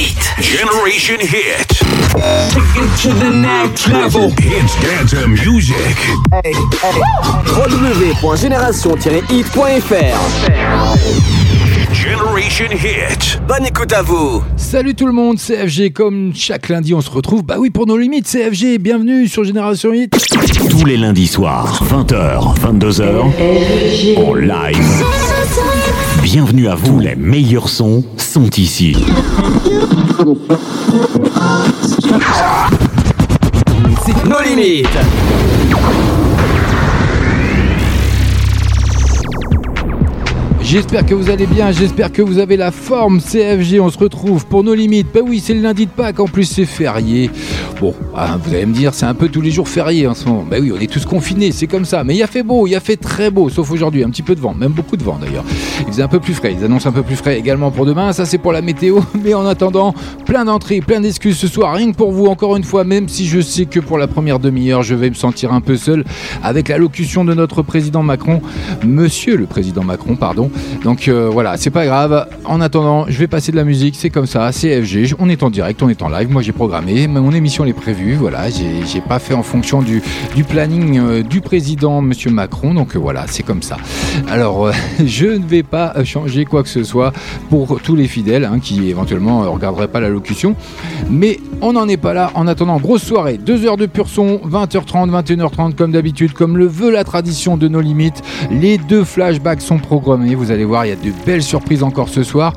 Hit. Generation Hit. Take it to the next level. Dance music. www.génération-hit.fr Generation Hit. Bonne écoute à vous Salut tout le monde, CFG. Comme chaque lundi, on se retrouve. Bah oui, pour nos limites, CFG. Bienvenue sur Génération Hit. Tous les lundis soirs, 20h, 22h, en live. Bienvenue à vous, les meilleurs sons sont ici. Nos limites J'espère que vous allez bien, j'espère que vous avez la forme CFG, on se retrouve pour nos limites. Bah oui, c'est le lundi de Pâques, en plus c'est férié. Bon, ah, vous allez me dire, c'est un peu tous les jours fériés en ce moment. Bah oui, on est tous confinés, c'est comme ça. Mais il a fait beau, il a fait très beau, sauf aujourd'hui, un petit peu de vent, même beaucoup de vent d'ailleurs. Il faisait un peu plus frais, ils annoncent un peu plus frais également pour demain, ça c'est pour la météo. Mais en attendant, plein d'entrées, plein d'excuses ce soir, rien que pour vous encore une fois, même si je sais que pour la première demi-heure, je vais me sentir un peu seul avec l'allocution de notre président Macron, monsieur le président Macron, pardon. Donc euh, voilà, c'est pas grave. En attendant, je vais passer de la musique, c'est comme ça, c'est FG. On est en direct, on est en live. Moi j'ai programmé, mon émission elle est prévue. Voilà, j'ai pas fait en fonction du, planning euh, du président monsieur Macron. Donc euh, voilà, c'est comme ça. Alors je ne vais pas changer quoi que ce soit pour tous les fidèles hein, qui éventuellement euh, regarderaient pas l'allocution. Mais on n'en est pas là. En attendant, grosse soirée, 2 heures de pur son, 20h30, 21h30 comme d'habitude, comme le veut la tradition de nos limites. Les deux flashbacks sont programmés. Allez voir, il y a de belles surprises encore ce soir.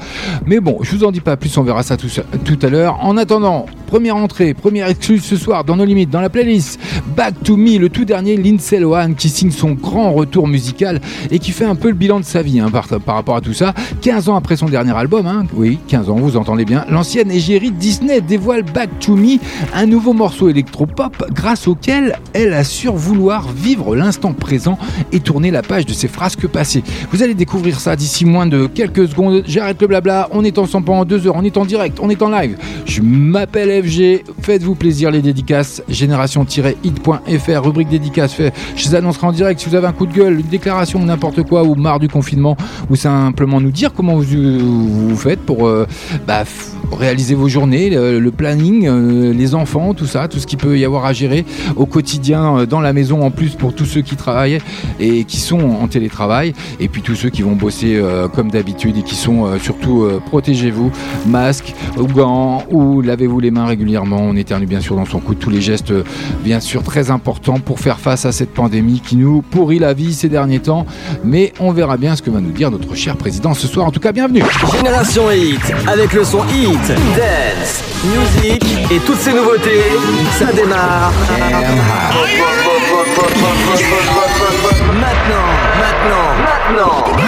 Mais bon, je vous en dis pas plus, on verra ça tout, à l'heure. En attendant, première entrée, première exclue ce soir dans nos limites, dans la playlist Back to Me, le tout dernier Lindsay Lohan qui signe son grand retour musical et qui fait un peu le bilan de sa vie hein, par, par rapport à tout ça. 15 ans après son dernier album, hein, oui, 15 ans, vous entendez bien, l'ancienne égérie Disney dévoile Back to Me, un nouveau morceau électropop grâce auquel elle assure vouloir vivre l'instant présent et tourner la page de ses frasques passées. Vous allez découvrir ça d'ici moins de quelques secondes. J'arrête le blabla, on est ensemble pendant deux heures, on est en direct, on est en live. Je m'appelle FG, faites-vous plaisir les dédicaces, génération-hit.fr, rubrique dédicace, fait. je les annoncerai en direct si vous avez un coup de gueule, une déclaration ou n'importe quoi, ou marre du confinement, ou simplement nous dire comment vous, vous faites pour euh, bah, réaliser vos journées, le, le planning, euh, les enfants, tout ça, tout ce qu'il peut y avoir à gérer au quotidien euh, dans la maison en plus pour tous ceux qui travaillent et qui sont en télétravail, et puis tous ceux qui vont bosser euh, comme d'habitude et qui sont euh, surtout euh, protégez-vous, masque, ou gants, ou lavez-vous les mains régulièrement. On éternue bien sûr dans son coude tous les gestes, euh, bien sûr très importants pour faire face à cette pandémie qui nous pourrit la vie ces derniers temps. Mais on verra bien ce que va nous dire notre cher président ce soir. En tout cas, bienvenue. Génération Hit avec le son Hit, Dance, Music et toutes ces nouveautés, ça démarre. Maintenant, maintenant, maintenant.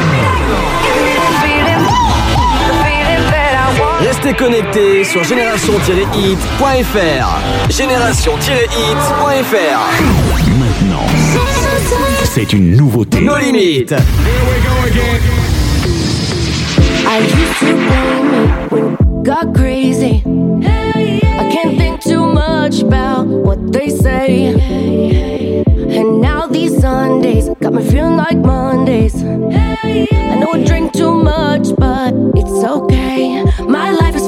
Restez connectés sur génération-hit.fr. Génération-hit.fr. Maintenant, c'est une nouveauté. Nos limites. I used to blame it when got crazy. I can't think too much about what they say. And now these Sundays got me feeling like Mondays. I know I drink too much, but it's okay. My life is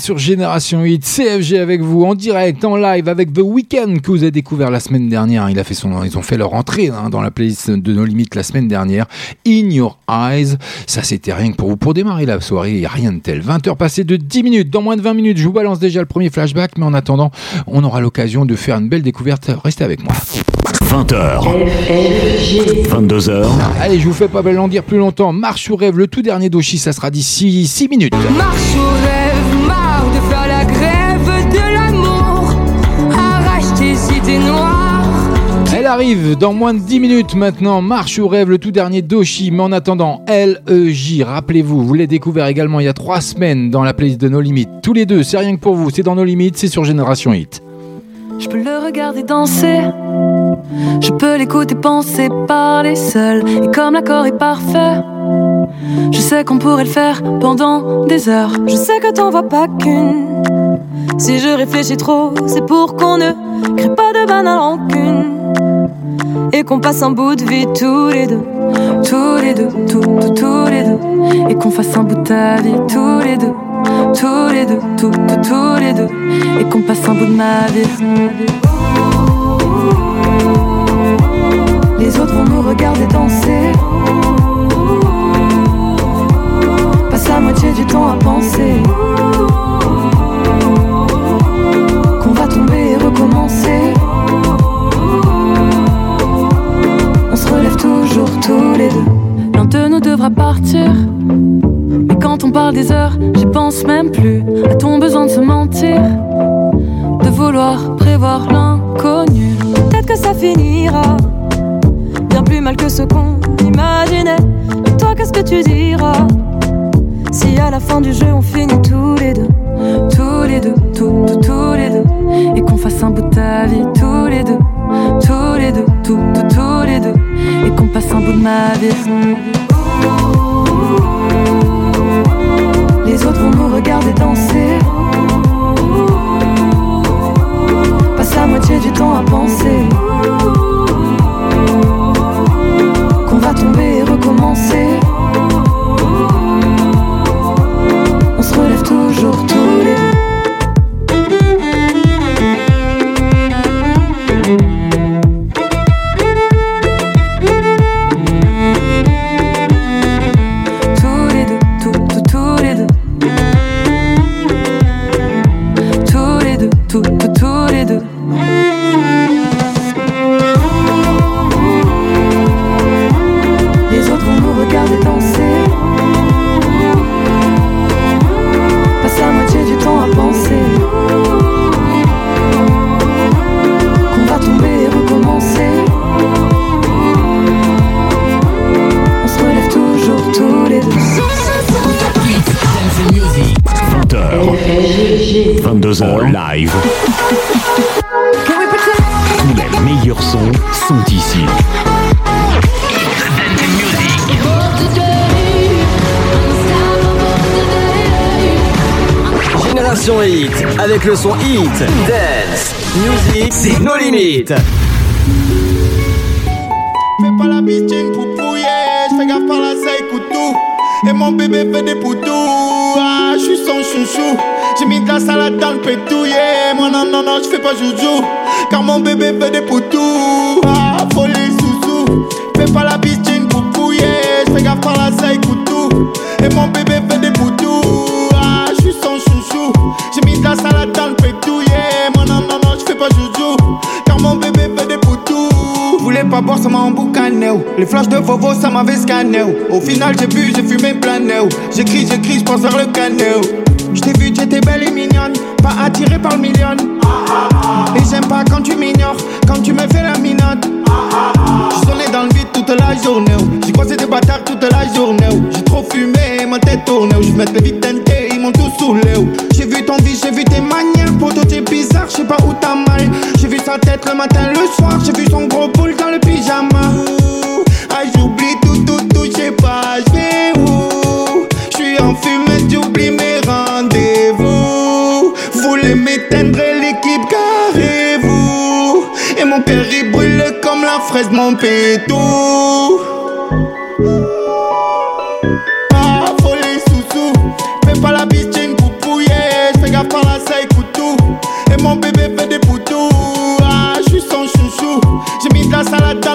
sur Génération 8, CFG avec vous en direct, en live avec The Weeknd que vous avez découvert la semaine dernière. Il a fait son, ils ont fait leur entrée hein, dans la playlist de nos limites la semaine dernière. In Your Eyes, ça c'était rien que pour vous pour démarrer la soirée. Il n'y a rien de tel. 20h passées de 10 minutes. Dans moins de 20 minutes, je vous balance déjà le premier flashback, mais en attendant, on aura l'occasion de faire une belle découverte. Restez avec moi. 20h. 22h. Allez, je vous fais pas belle en dire plus longtemps. Marche ou rêve, le tout dernier d'Oshi, ça sera d'ici 6 minutes. Marche au rêve, arrive dans moins de 10 minutes maintenant. Marche ou rêve, le tout dernier d'Oshi. Mais en attendant, LEJ, rappelez-vous, vous l'avez découvert également il y a 3 semaines dans la playlist de No Limites. Tous les deux, c'est rien que pour vous, c'est dans No Limites, c'est sur Génération Hit. Je peux le regarder danser. Je peux l'écouter penser, parler seul. Et comme l'accord est parfait, je sais qu'on pourrait le faire pendant des heures. Je sais que t'en vois pas qu'une. Si je réfléchis trop, c'est pour qu'on ne crée pas de banale rancune. Et qu'on passe un bout de vie tous les deux. Tous les deux, tous, tous, tous les deux. Et qu'on fasse un bout de ta vie tous les deux. Tous les deux, tous, tous, tous les deux. Et qu'on passe un bout de ma vie. Les autres vont nous regarder danser. Passe la moitié du temps à penser. Mais quand on parle des heures, j'y pense même plus. A-t-on besoin de se mentir? De vouloir prévoir l'inconnu? Peut-être que ça finira Bien plus mal que ce qu'on imaginait. Et toi qu'est-ce que tu diras? Si à la fin du jeu on finit tous les deux Tous les deux, tous, tous, tous les deux Et qu'on fasse un bout de ta vie tous les deux Tous les deux, tous, tous, tous les deux Et qu'on passe un bout de ma vie les autres vont nous regarder danser. Passe la moitié du temps à penser. Avec le son Hit, Dance, Music, c'est nos limites. Fais pas la bitchine pour pouiller, j'fais gaffe par la écoute tout. Et mon bébé fait des poutous, ah, j'suis son chouchou. J'ai mis de la salade dans le pétouillé, moi non, non, non, j'fais pas joujou. Car mon bébé fait des poutous, ah, folie sous Fais pas la bitchine pour pouiller, j'fais gaffe par la écoute tout. Et mon bébé pas boire, ça m'a emboucané. oh. Les flashs de Vovo, ça m'avait scanné. oh. Au final, j'ai bu, j'ai fumé plané. oh. J'écris, j'écris, j'pense vers le canet. J't'ai vu, t'étais belle et mignonne. Pas attirée par le million. Et j'aime pas quand tu m'ignores, quand tu me fais la minote. J'sonnais dans le vide toute la journée. J'ai croisé des bâtards toute la journée. J'ai trop fumé, ma tête tournée. J'mets les vite tentés, oh. J'ai vu ton vie, j'ai vu tes manières. Poto, t'es bizarre, j'sais pas où t'as mal. J'ai vu sa tête le matin, le soir. J'ai vu son gros boule dans le pyjama. Ouh, Ah, j'oublie tout, tout, tout, j'sais pas, j'vais où. J'suis en fumée, j'oublie mes rendez-vous. Voulez m'éteindre l'équipe, carrez-vous. Et mon père, il brûle comme la fraise, mon pétou.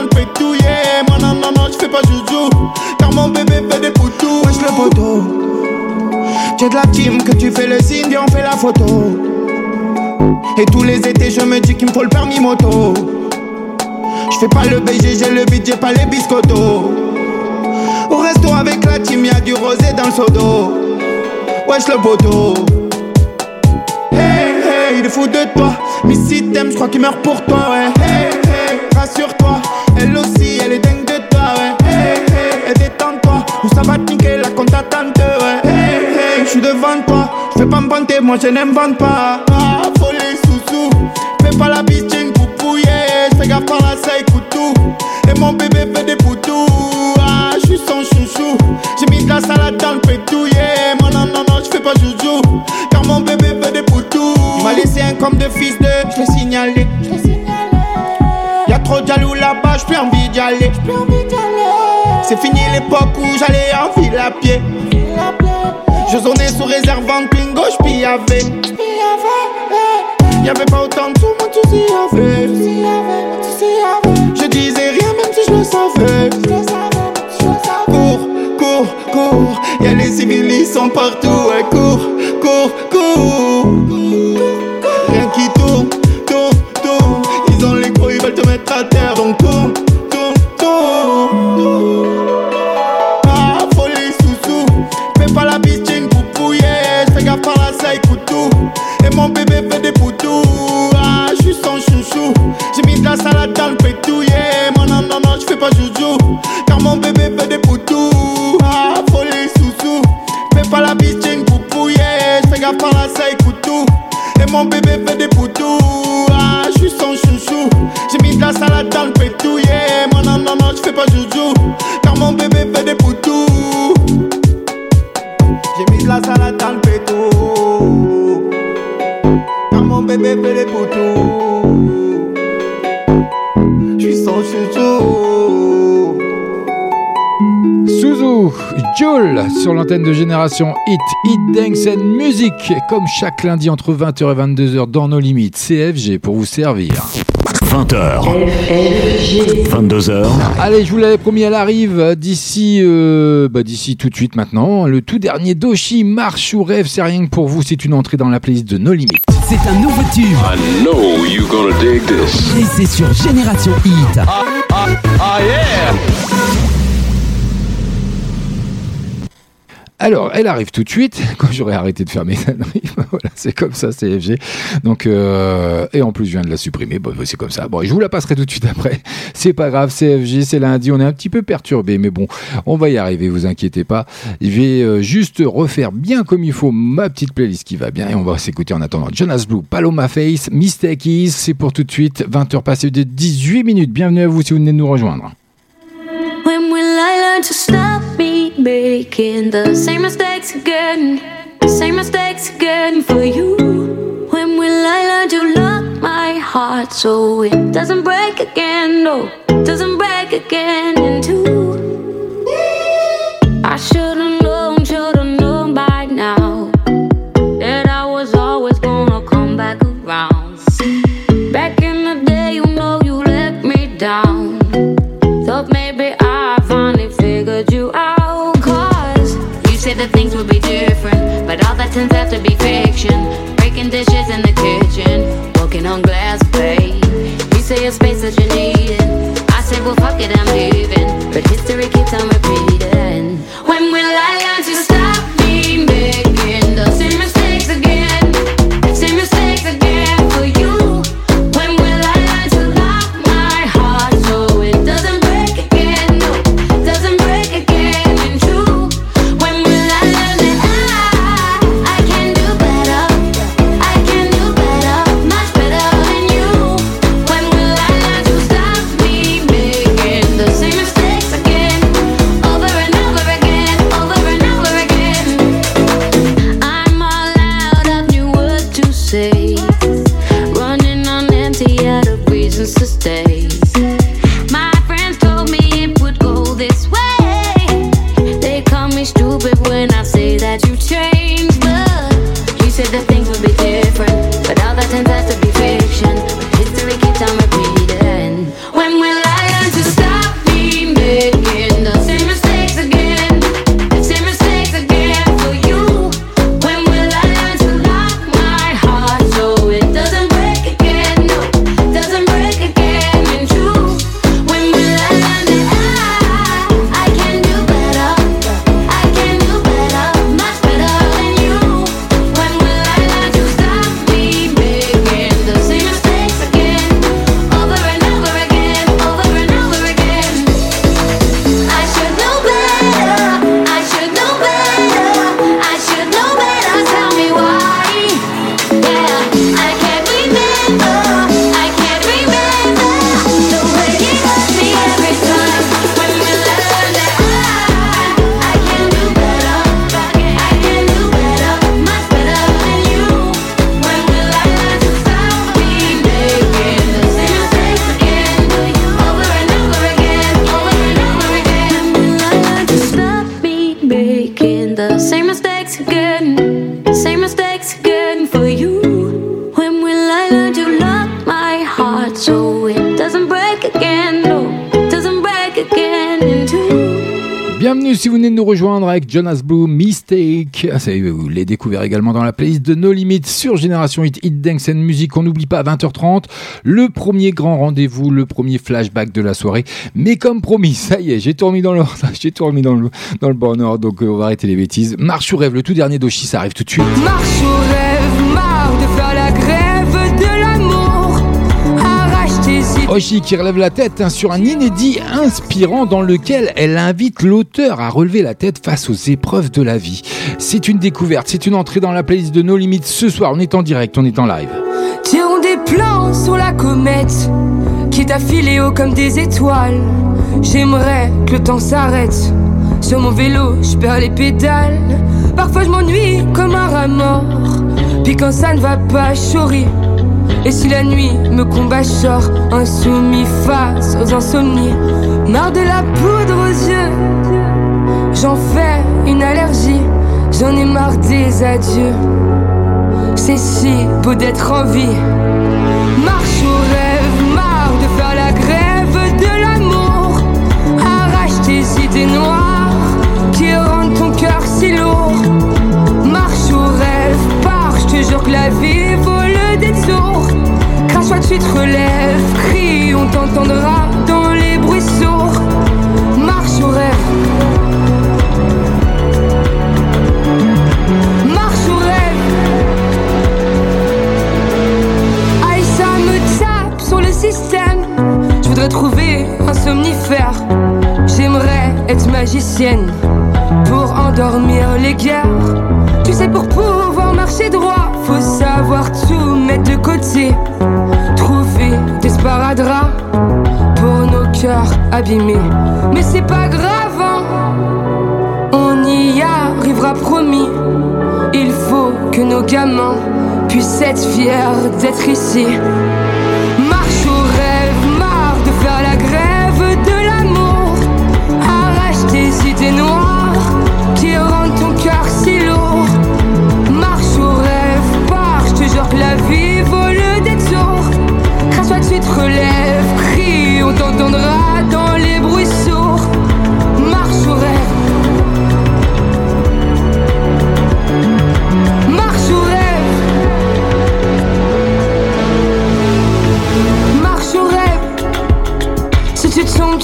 le pétouillé. Moi, non, non, non, j'fais pas joujou. Car mon bébé fait des poutous. Wesh, le poteau. T'es de la team que tu fais le signe et on fait la photo. Et tous les étés, je me dis qu'il me faut le permis moto. J'fais pas le BGG, le budget, pas les biscottos. Au resto avec la team, y'a du rosé dans le sodo. Wesh, le poteau. Hey, hey, il est fou de toi. Mais si t'aimes, crois qu'il meurt pour toi, ouais rassure-toi. Elle aussi, elle est dingue de toi, ouais. Hey, hey, détends-toi. Ou ça va te niquer la compte attente, ouais. Hey, hey, je suis devant toi. Je fais pas me vanter, moi je n'invente pas. Ah, folie sous-sous. Fais pas la bitching pour pouiller. Fais gaffe par la écoute tout. Et mon bébé fait des poutous. Ah, je suis son chouchou. J'ai mis de la salade dans le pétouillé. Moi, non, non, non, je fais pas joujou. Car mon bébé fait des poutous. Il m'a laissé un comme de fils de. C'est fini l'époque où j'allais en ville à pied. Je zonais sous réserve en twingo, j'pillavais. Y'avait pas autant de sous, tout s'y avait. Je disais rien même si je le savais. Cours, cours, cours. Y'a les civils, ils sont partout. Cours, cours, cours. Mon bébé fait des poutous. Ah, j'suis son chouchou. J'ai mis de la salade dans le pétouillé. Moi, non, non, non, j'fais pas joujou. Car mon bébé fait des poutous. Joel sur l'antenne de Génération Hit, Hit Dance and Music, comme chaque lundi entre 20h et 22h dans nos limites. CFG pour vous servir. 20h, 22h, Allez, je vous l'avais promis, elle arrive d'ici, euh, bah, d'ici tout de suite maintenant. Le tout dernier Doshi, Marche ou Rêve, c'est rien que pour vous. C'est une entrée dans la playlist de nos limites. C'est un nouveau tube. I know you gonna dig this. Et c'est sur Génération Hit. Ah yeah! Alors, elle arrive tout de suite, quand j'aurai arrêté de faire mes voilà, c'est comme ça, CFG. Donc, euh, et en plus, je viens de la supprimer. Bon, c'est comme ça. Bon, je vous la passerai tout de suite après. C'est pas grave, CFG, c'est lundi. On est un petit peu perturbé, mais bon, on va y arriver, vous inquiétez pas. Je vais euh, juste refaire bien comme il faut ma petite playlist qui va bien et on va s'écouter en attendant. Jonas Blue, Paloma Face, Mistake Is, c'est pour tout de suite. 20h passées de 18 minutes. Bienvenue à vous si vous venez de nous rejoindre. Learn to stop me making the same mistakes again? Same mistakes again for you. When will I learn to lock my heart so it doesn't break again? No, doesn't break again in two. I should've known, should've known by now that I was always gonna come back around. Back in the day, you know you let me down. Fiction. Breaking dishes in the kitchen, walking on glass, babe. You say a space that you need it. I say, well, fuck it, I'm Jonas Blue, Mistake. Ah, vous l'avez découvert également dans la playlist de No Limits sur Génération Hit, Hit Dance and Music. On n'oublie pas à 20h30 le premier grand rendez-vous, le premier flashback de la soirée. Mais comme promis, ça y est, j'ai tout remis dans l'ordre, j'ai tout remis dans le, dans le bon ordre, donc euh, on va arrêter les bêtises. Marche ou rêve, le tout dernier d'Oshi, ça arrive tout de suite. Marche ou rêve, Oshi qui relève la tête hein, sur un inédit inspirant dans lequel elle invite l'auteur à relever la tête face aux épreuves de la vie. C'est une découverte, c'est une entrée dans la playlist de No Limits ce soir. On est en direct, on est en live. Tirons des plans sur la comète qui t'a filé haut comme des étoiles. J'aimerais que le temps s'arrête. Sur mon vélo, je perds les pédales. Parfois je m'ennuie comme un rat mort. Puis quand ça ne va pas, je. Et si la nuit me combat, sors insoumis face aux insomnies. Marre de la poudre aux yeux. J'en fais une allergie. J'en ai marre des adieux. C'est si beau d'être en vie. Marche ou rêve, marre de faire la grève de l'amour. Arrache tes idées noires qui rendent ton cœur si lourd. Marche ou rêve, pars, je te jure que la vie. Crache-toi, tu te relèves, crie, on t'entendra dans les bruits sourds. Marche ou rêve. Marche ou rêve. Aïe, ça me tape sur le système. Je voudrais trouver un somnifère. J'aimerais être magicienne pour endormir les guerres. Tu sais, pour pouvoir marcher droit, faut savoir tout mettre de côté. Trouver des sparadraps pour nos cœurs abîmés. Mais c'est pas grave, hein. on y arrivera promis. Il faut que nos gamins puissent être fiers d'être ici.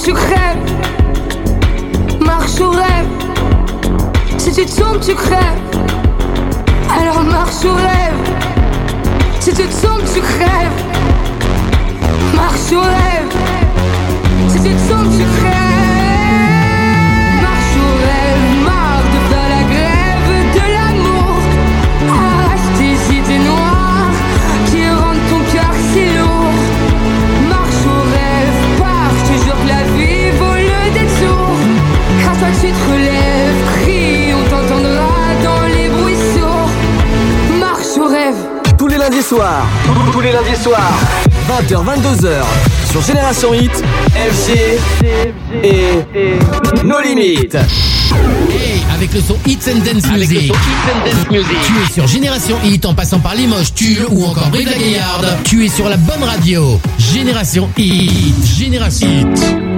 Tu crèves. Marche ou rêve. Si tu tombes, tu crèves. Alors marche ou rêve. Si tu tombes, tu crèves. Marche ou rêve. Si tu tombes, tu crèves. Lundis soirs, tous les lundis soirs, 20h, 22h, sur Génération Hit, FG et nos limites. Hey, avec le son Hits and Dance Music. Tu es sur Génération Hit en passant par Limoges, Tulle ou encore Brive la Gaillarde. Tu es sur la bonne radio. Génération Hit. Génération Hit.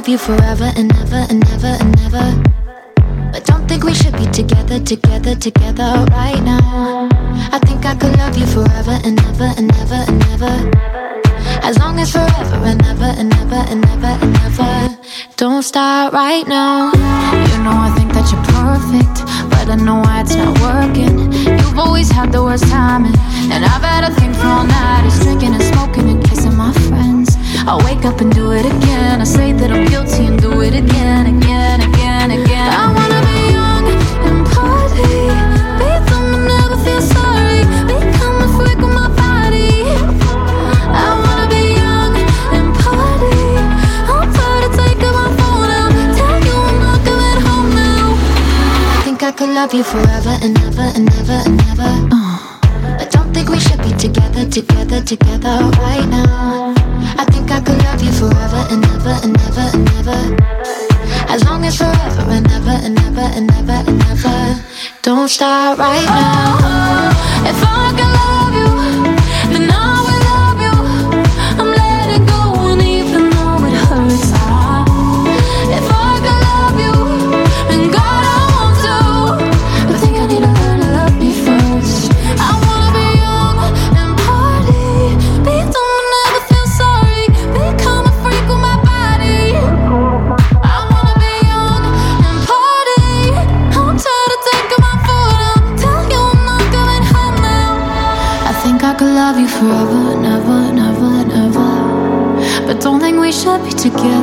Love you forever and ever and ever and ever. But don't think we should be together, together, together right now. I think I could love you forever and ever and ever and ever. As long as forever and ever and ever and ever and ever. Don't start right now. You know I think that you're perfect, but I know why it's not working. You've always had the worst timing, and I've had a thing for all night. Is drinking and smoking and kissing my friends. I wake up and do it again. I say that I'm guilty and do it again, again, again, again. I wanna be young and party. Be dumb and never feel sorry. Become a freak with my body. I wanna be young and party. I'm tired of taking my phone out. Tell you I'm not going home now. I think I could love you forever and ever and ever and ever. Uh. I don't think we should be together, together, together right now. I think I could love you forever and ever and ever and ever. As long as forever and ever and ever and ever and ever. Don't start right now. If I could love together.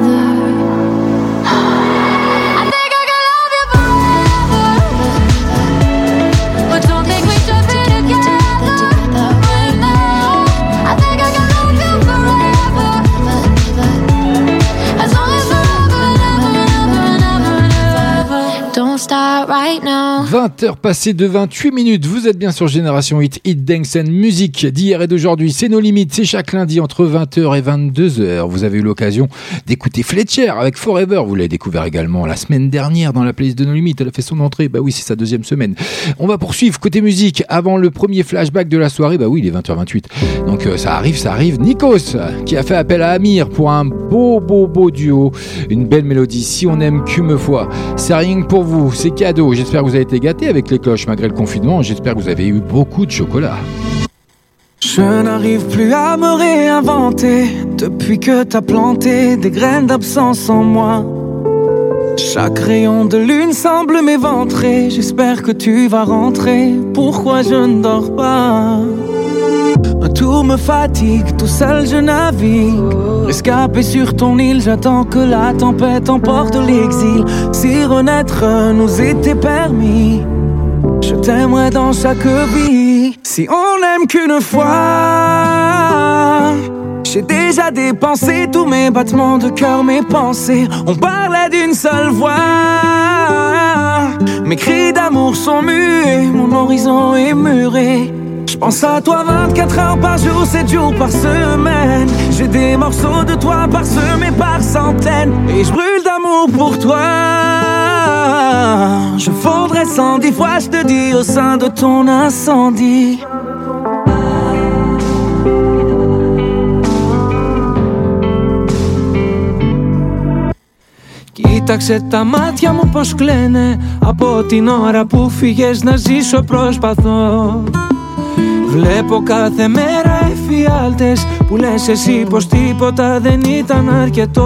20h passées de 28 minutes, vous êtes bien sur Génération Hit, Hit Dance and Music d'hier et d'aujourd'hui. C'est nos limites, c'est chaque lundi entre 20h et 22h. Vous avez eu l'occasion d'écouter Fletcher avec Forever. Vous l'avez découvert également la semaine dernière dans la playlist de nos limites. Elle a fait son entrée. Bah oui, c'est sa deuxième semaine. On va poursuivre côté musique avant le premier flashback de la soirée. Bah oui, il est 20h28. Donc euh, ça arrive, ça arrive. Nikos qui a fait appel à Amir pour un beau, beau, beau duo. Une belle mélodie. Si on aime qu'une fois. C'est rien pour vous. C'est cadeau. J'espère que vous avez été gâtés avec les cloches malgré le confinement. J'espère que vous avez eu beaucoup de chocolat. Je n'arrive plus à me réinventer depuis que t'as planté des graines d'absence en moi. Chaque rayon de lune semble m'éventrer. J'espère que tu vas rentrer. Pourquoi je ne dors pas? Tout me fatigue, tout seul je navigue. Rescapé sur ton île, j'attends que la tempête emporte l'exil. Si renaître nous était permis, je t'aimerais dans chaque vie. Si on n'aime qu'une fois, j'ai déjà dépensé tous mes battements de cœur, mes pensées. On parlait d'une seule voix. Mes cris d'amour sont muets, mon horizon est muré. Je pense à toi 24 heures par jour, 7 jours par semaine. J'ai des morceaux de toi parsemés par centaines. Et je brûle d'amour pour toi. Je fondrais cent dix fois, je te dis, au sein de ton incendie. Κοίταξε τα μάτια μου πως κλαίνε Από την ώρα που φύγες να ζήσω προσπαθώ Βλέπω κάθε μέρα εφιάλτες Που λες εσύ πως τίποτα δεν ήταν αρκετό.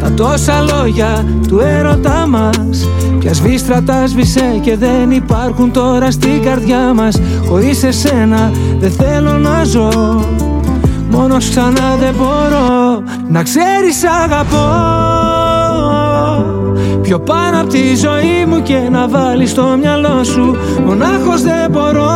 Τα τόσα λόγια του έρωτά μας Πια σβήστρα τα σβήσε και δεν υπάρχουν τώρα στην καρδιά μας. Χωρίς εσένα δεν θέλω να ζω Μόνος ξανά δεν μπορώ Να ξέρεις αγαπώ Πιο πάνω από τη ζωή μου και να βάλεις στο μυαλό σου Μονάχος δεν μπορώ.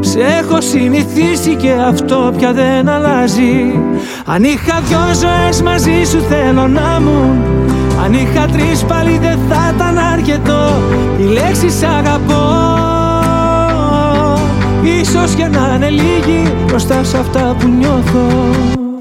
Σε έχω συνηθίσει και αυτό πια δεν αλλάζει. Αν είχα δυο ζωές μαζί σου θέλω να μου Αν είχα τρεις πάλι δεν θα ήταν αρκετό. Η λέξη σ' αγαπώ. Ίσως και να είναι λίγη μπροστά σε αυτά που νιώθω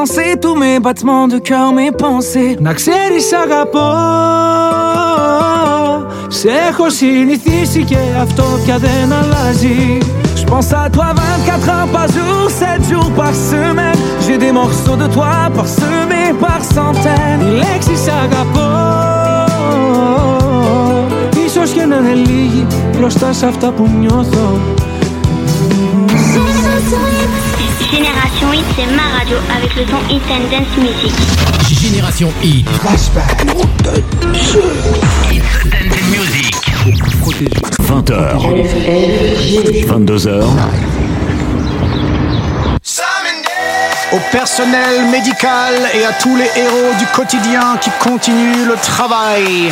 déjà dépensé tous mes battements de cœur, mes pensées Να ξέρεις αγαπώ Σε έχω συνηθίσει και αυτό πια δεν αλλάζει Je pense à toi 24 heures par jour, 7 jours par semaine J'ai des morceaux de toi parsemés par centaines Η λέξη σ' αγαπώ Ίσως και να είναι λίγη μπροστά σε αυτά που νιώθω Génération Hit, c'est ma radio avec le son Hit and Dance Music. Génération Hit. Flashback. Hit Dance Music. 20h. 22h. Au personnel médical et à tous les héros du quotidien qui continuent le travail.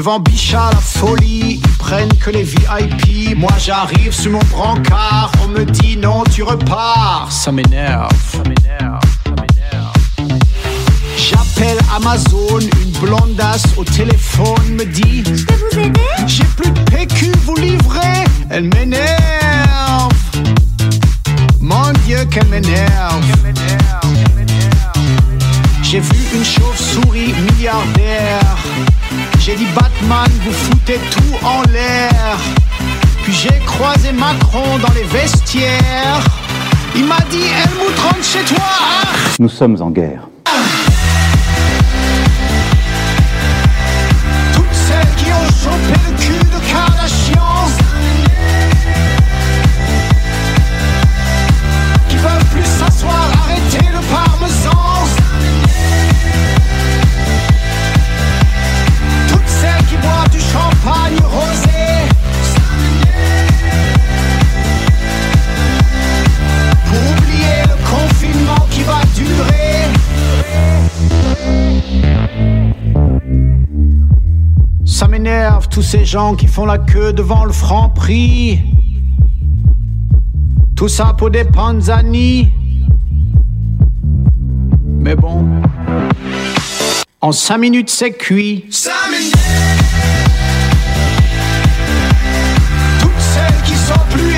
Devant Bichat, la folie, ils prennent que les VIP. Moi j'arrive sur mon brancard, on me dit non, tu repars. Ça m'énerve, ça m'énerve, ça m'énerve. J'appelle Amazon, une blondasse au téléphone me dit Je peux vous aider? J'ai plus de PQ, vous livrez? Elle m'énerve. Mon Dieu, qu'elle m'énerve. J'ai vu une chauve-souris milliardaire. J'ai dit Batman, vous foutez tout en l'air. Puis j'ai croisé Macron dans les vestiaires. Il m'a dit Helmut rentre chez toi. Nous sommes en guerre. Tous ces gens qui font la queue devant le franc prix. Tout ça pour des panzani. Mais bon, en cinq minutes c'est cuit. Toutes celles qui sont plus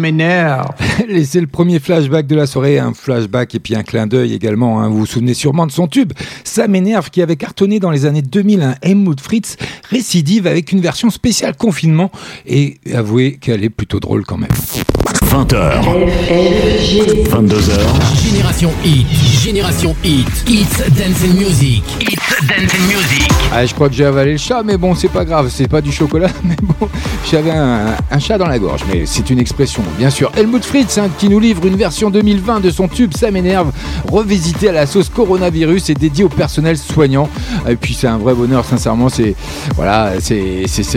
m'énerve. C'est le premier flashback de la soirée, un flashback et puis un clin d'œil également. hein. Vous vous souvenez sûrement de son tube. Ça m'énerve qui avait cartonné dans les années 2000 un Helmut Fritz récidive avec une version spéciale confinement et avouez qu'elle est plutôt drôle quand même. 20h. 22h. Génération Hit. Génération Hit. Hits Dance and Music. Hits Dance and Music. Ah, je crois que j'ai avalé le chat, mais bon, c'est pas grave, c'est pas du chocolat, mais bon, j'avais un, un chat dans la gorge, mais c'est une expression, bien sûr. Helmut Fritz, hein, qui nous livre une version 2020 de son tube Ça m'énerve, revisité à la sauce coronavirus et dédié au personnel soignant. Et puis c'est un vrai bonheur, sincèrement, c'est voilà,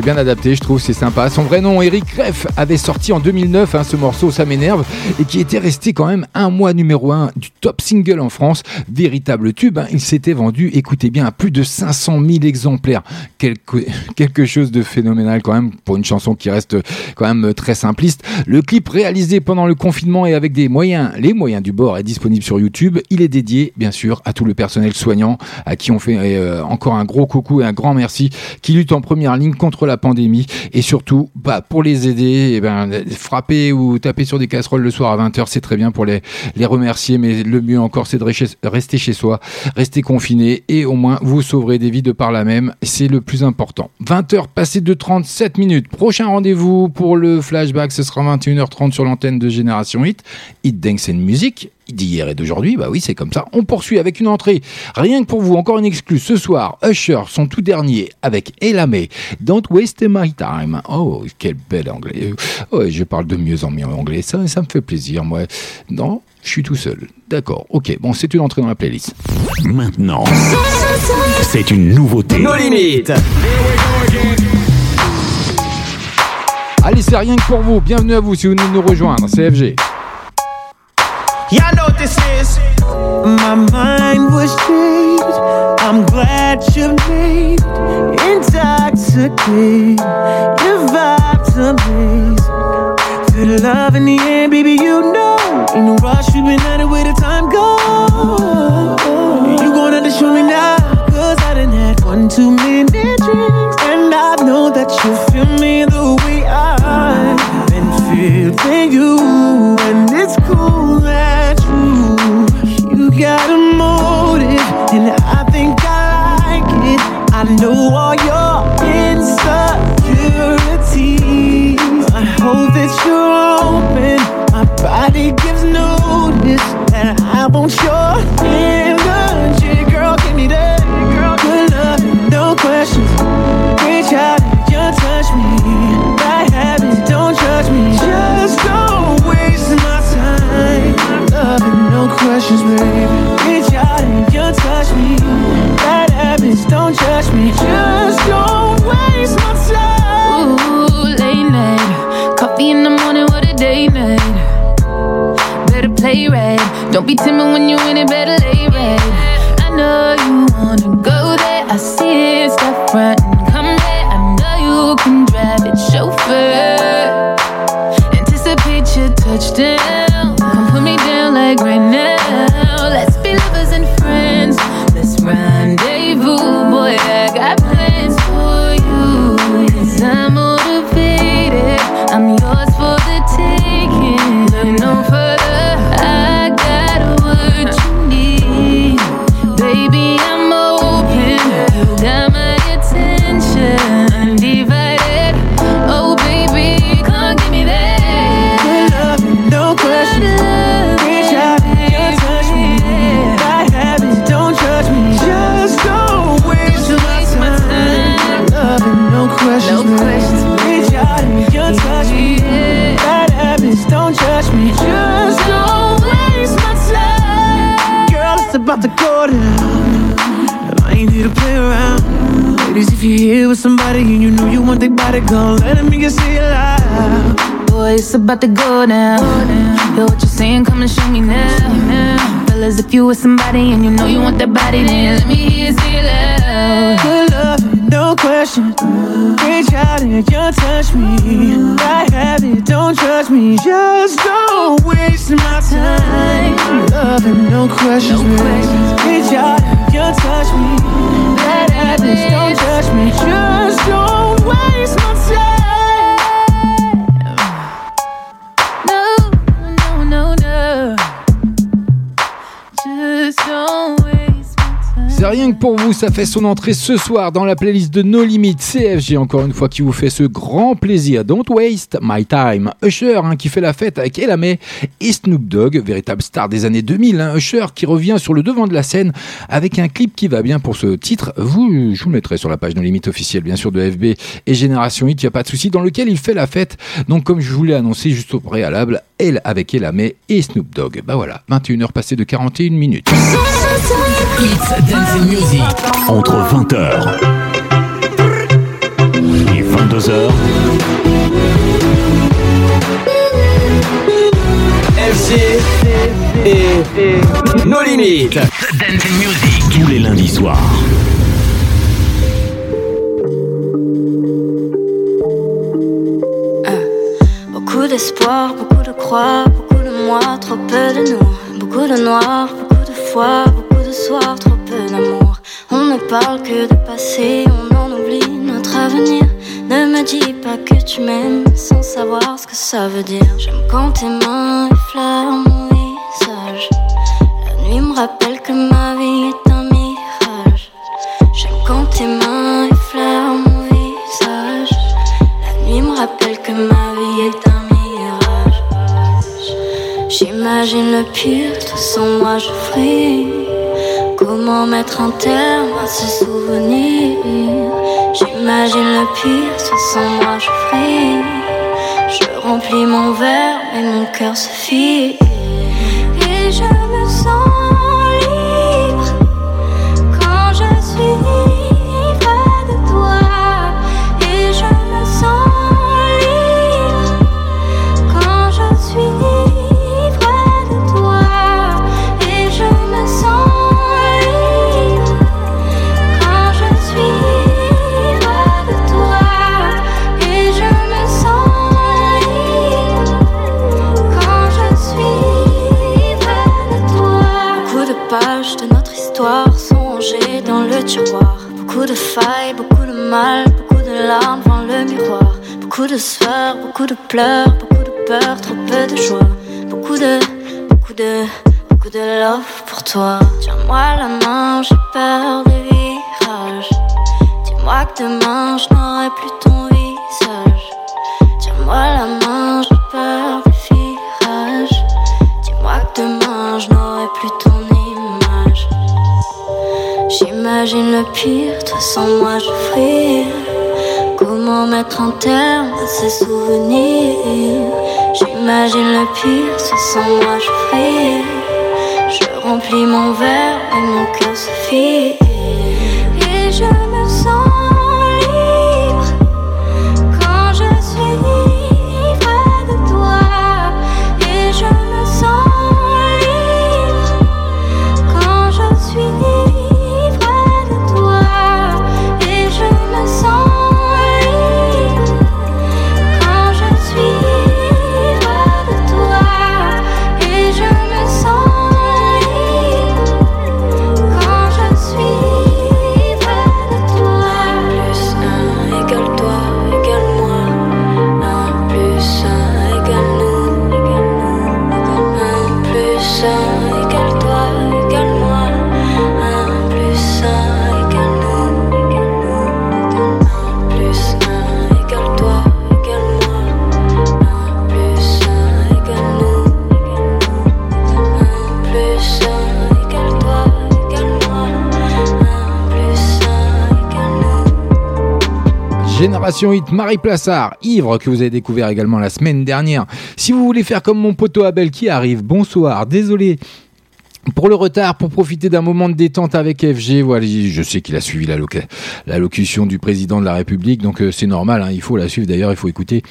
bien adapté, je trouve, c'est sympa. Son vrai nom, Eric Reff, avait sorti en 2009 hein, ce morceau Ça m'énerve et qui était resté quand même un mois numéro un du top single en France. Véritable tube, hein, il s'était vendu, écoutez bien, à plus de 500 000 exemplaires. Quelque, quelque chose de phénoménal quand même pour une chanson qui reste quand même très simpliste. Le clip réalisé pendant le confinement et avec des moyens, les moyens du bord, est disponible sur YouTube. Il est dédié, bien sûr, à tout le personnel soignant, à qui on fait euh, encore un gros coucou et un grand merci, qui lutte en première ligne contre la pandémie et surtout, bah, pour les aider, eh ben, frapper ou taper sur des casseroles le soir à 20h, c'est très bien pour les, les remercier, mais le mieux encore, c'est de rester chez soi, rester confiné et au moins vous sauverez des vies de par là même. C'est le plus important. 20h passées de 37 minutes. Prochain rendez-vous pour le flashback, ce sera 21h30 sur l'antenne de Génération Hit. Hit Dance and Music d'hier et d'aujourd'hui, bah oui, c'est comme ça. On poursuit avec une entrée. Rien que pour vous, encore une exclue. Ce soir, Usher, son tout dernier, avec Elamé. Don't waste my time. Oh, quel bel anglais. Oh, je parle de mieux en mieux en anglais. Ça, ça me fait plaisir, moi. Non, je suis tout seul. D'accord, ok. Bon, c'est une entrée dans la playlist. Maintenant, c'est une nouveauté. Nos limites. Allez, c'est rien que pour vous. Bienvenue à vous si vous venez nous rejoindre. CFG. Y'all know what this is. My mind was changed. I'm glad you made. Intoxicated. Your vibe's amazing. Feel the love in the air, baby, you know. Ain't no rush, we've been at it where the time goes. You gonna have to show me now. Cause I done had one too many drinks. And I know that you feel me the way I've been feeling you. And it's cool that you, you got a motive. And I think I like it. I know all your insecurities. I hope that you're open. My body gives notice that I want your energy. Girl, give me that. Questions. Reach out and you touch me. Bad habits, don't judge me. Just don't waste my time. Love and no questions, baby. Reach out and you touch me. Bad habits, don't judge me. Just don't waste my time. Ooh, late night. Coffee in the morning, what a day night. Better play right. Don't be timid when you in it, better lay right. If you're here with somebody and you know you want their body gone, let them get see it loud. Boy, it's about to go down. Yo, what you're saying? Come and show me now. Fellas, if you with somebody and you know you want that body, then let me hear you say it loud. Good love, no question. Reach out and you touch me. I have it, don't judge me. Just don't waste my time. Love and no questions. Reach out and you touch me. Habits, don't judge me. Just don't waste my time. Pour vous, ça fait son entrée ce soir dans la playlist de No Limit CFG, encore une fois, qui vous fait ce grand plaisir. Don't waste my time. Usher, hein, qui fait la fête avec Elamé et Snoop Dogg, véritable star des années 2000. hein. Usher qui revient sur le devant de la scène avec un clip qui va bien pour ce titre. Vous, je vous le mettrai sur la page No Limit officielle, bien sûr, de FB et Génération Hit, il n'y a pas de souci, dans lequel il fait la fête. Donc, comme je vous l'ai annoncé juste au préalable, elle avec Elamé et Snoop Dogg. Bah voilà, 21h passées de 41 minutes. It's Dancing Music. Entre 20h et 22h, FG et nos limites. Dancing Music. tous les lundis soirs. Beaucoup Beaucoup d'espoir, beaucoup de croix, beaucoup de moi, trop peu de nous. Beaucoup de noir, beaucoup de foi, soirs, trop peu d'amour. On ne parle que de passé, on en oublie notre avenir. Ne me dis pas que tu m'aimes sans savoir ce que ça veut dire. J'aime quand tes mains effleurent mon visage. La nuit me rappelle que ma vie est un mirage. J'aime quand tes mains effleurent mon visage. La nuit me rappelle que ma vie est un mirage. J'imagine le pire, toi sans moi je fris. Comment mettre un terme à ce souvenir J'imagine le pire, toi sans moi je. Je remplis mon verre et mon cœur se fie. Et je de beaucoup de pleurs, beaucoup de peur, trop peu de joie. Beaucoup de, beaucoup de, beaucoup de love pour toi. Tiens-moi la main, j'ai peur des virages. Dis-moi que demain je n'aurai plus ton visage. Tiens-moi la main, j'ai peur des virages. Dis-moi que demain je n'aurai plus ton image. J'imagine le pire, toi sans moi je. Mettre un terme ces souvenirs J'imagine le pire, toi sans moi je. Je remplis mon verre et mon cœur se fie. Et je Génération Hit, Marie Plassard, Ivre, que vous avez découvert également la semaine dernière. Si vous voulez faire comme mon poteau Abel qui arrive, bonsoir, désolé. Pour le retard, pour profiter d'un moment de détente avec FG, voilà, je sais qu'il a suivi la l'allocution du président de la République, donc euh, c'est normal, hein, il faut la suivre. D'ailleurs, il faut écouter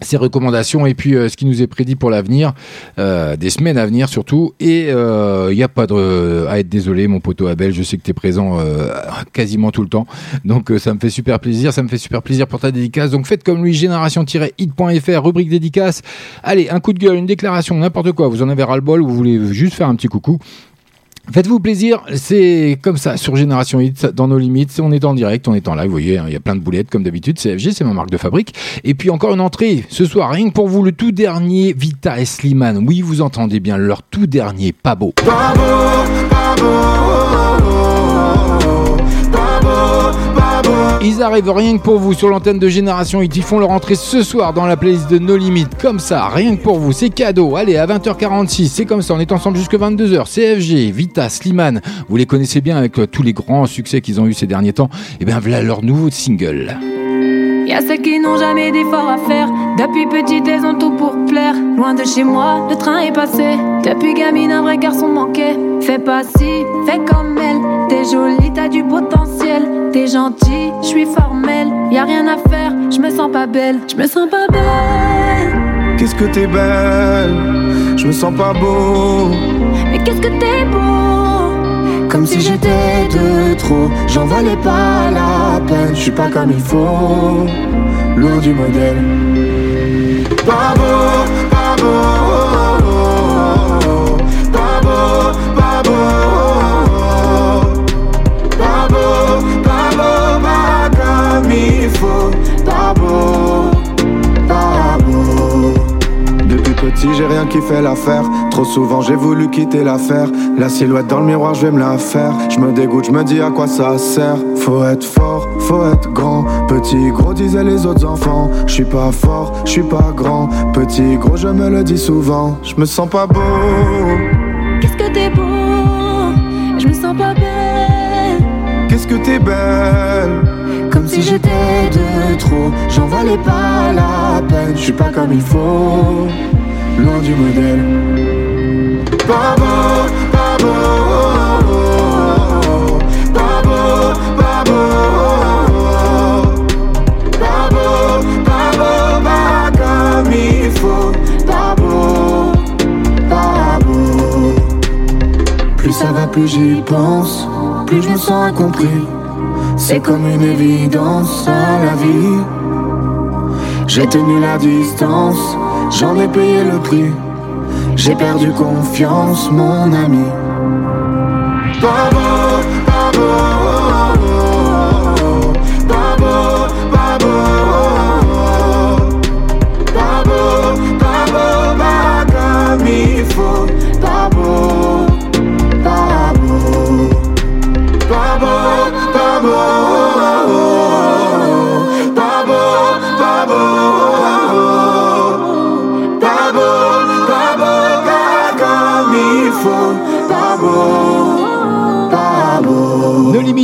ses recommandations et puis euh, ce qui nous est prédit pour l'avenir, euh, des semaines à venir surtout. Et il n'y a pas de, à être désolé, mon poteau Abel, je sais que tu es présent euh, quasiment tout le temps. Donc euh, ça me fait super plaisir, ça me fait super plaisir pour ta dédicace. Donc faites comme lui, génération-hit.fr, rubrique dédicace. Allez, un coup de gueule, une déclaration, n'importe quoi. Vous en avez ras-le-bol, vous voulez juste faire un petit coucou. Faites-vous plaisir, c'est comme ça sur Génération Hit, dans nos limites. On est en direct, on est en live, vous voyez, hein, il y a plein de boulettes comme d'habitude. CFG, c'est ma marque de fabrique. Et puis encore une entrée ce soir, rien que pour vous, le tout dernier Vita et Slimane. Oui, vous entendez bien, leur tout dernier, pas beau. Ils arrivent rien que pour vous sur l'antenne de Génération Hit. Ils font leur entrée ce soir dans la playlist de No Limites. Comme ça, rien que pour vous. C'est cadeau. Allez, à 20h46, c'est comme ça. On est ensemble jusque 22h. CFG, Vita, Slimane. Vous les connaissez bien avec euh, tous les grands succès qu'ils ont eu ces derniers temps. Et bien voilà leur nouveau single. Y'a ceux qui n'ont jamais d'efforts à faire. Depuis petite, elles ont tout pour plaire. Loin de chez moi, le train est passé. Depuis gamine, un vrai garçon manquait. Fais pas si, fais comme elle. T'es jolie, t'as du potentiel. T'es gentil, je suis formelle. Y a rien à faire, je me sens pas belle. Je me sens pas belle. Qu'est-ce que t'es belle, je me sens pas beau. Mais qu'est-ce que t'es beau? Comme si j'étais de trop, j'en valais pas la peine. Je suis pas comme il faut, lourd du modèle. Pas beau, pas beau. Pas beau, pas beau. Pas beau, pas beau, pas comme il faut. Petit, j'ai rien qui fait l'affaire. Trop souvent, j'ai voulu quitter l'affaire. La silhouette dans le miroir, je vais me la faire. Je me dégoûte, je me dis à quoi ça sert. Faut être fort, faut être grand. Petit, gros, disaient les autres enfants. Je suis pas fort, je suis pas grand. Petit, gros, je me le dis souvent. Je me sens pas beau. Qu'est-ce que t'es beau, je me sens pas belle. Qu'est-ce que t'es belle? Comme si j'étais de trop, j'en valais pas la peine. Je suis pas comme il faut, loin du modèle. Pas beau, pas beau. Pas beau, pas beau. Pas beau, pas beau, pas comme il faut. Pas beau, pas beau. Plus ça va, plus j'y pense. Plus je me sens incompris. C'est comme une évidence à la vie. J'ai tenu la distance, j'en ai payé le prix. J'ai perdu confiance, mon ami.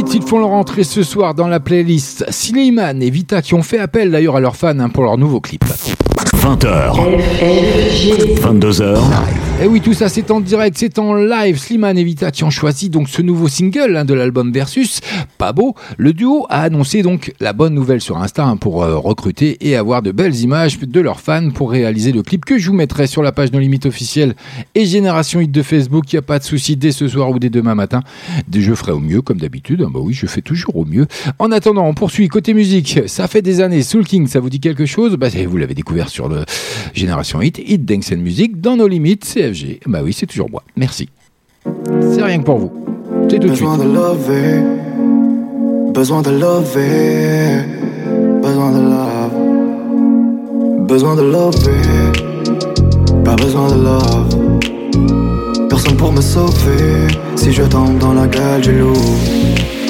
Limit, ils font leur entrée ce soir dans la playlist Slimane et Vita qui ont fait appel d'ailleurs à leurs fans hein, pour leur nouveau clip. 20h, 22h, Et oui, tout ça c'est en direct, c'est en live. Slimane et Vita qui ont choisi donc ce nouveau single hein, de l'album Versus, pas beau. Le duo a annoncé donc la bonne nouvelle sur Insta hein, pour euh, recruter et avoir de belles images de leurs fans pour réaliser le clip que je vous mettrai sur la page No Limite officielle et Génération Hit de Facebook. Il n'y a pas de souci dès ce soir ou dès demain matin. Je ferai au mieux comme d'habitude. Ah Bah oui, je fais toujours au mieux. En attendant, on poursuit côté musique. Ça fait des années. Soul King, ça vous dit quelque chose? Bah vous l'avez découvert sur le Génération Hit, Hit Dance Music dans nos limites CFG. Bah oui, c'est toujours moi. Merci. C'est rien que pour vous. C'est tout de suite. Besoin de lover, besoin de lover, besoin de love, besoin de lover, pas besoin de love. Personne pour me sauver, si je tombe dans la gueule du loup.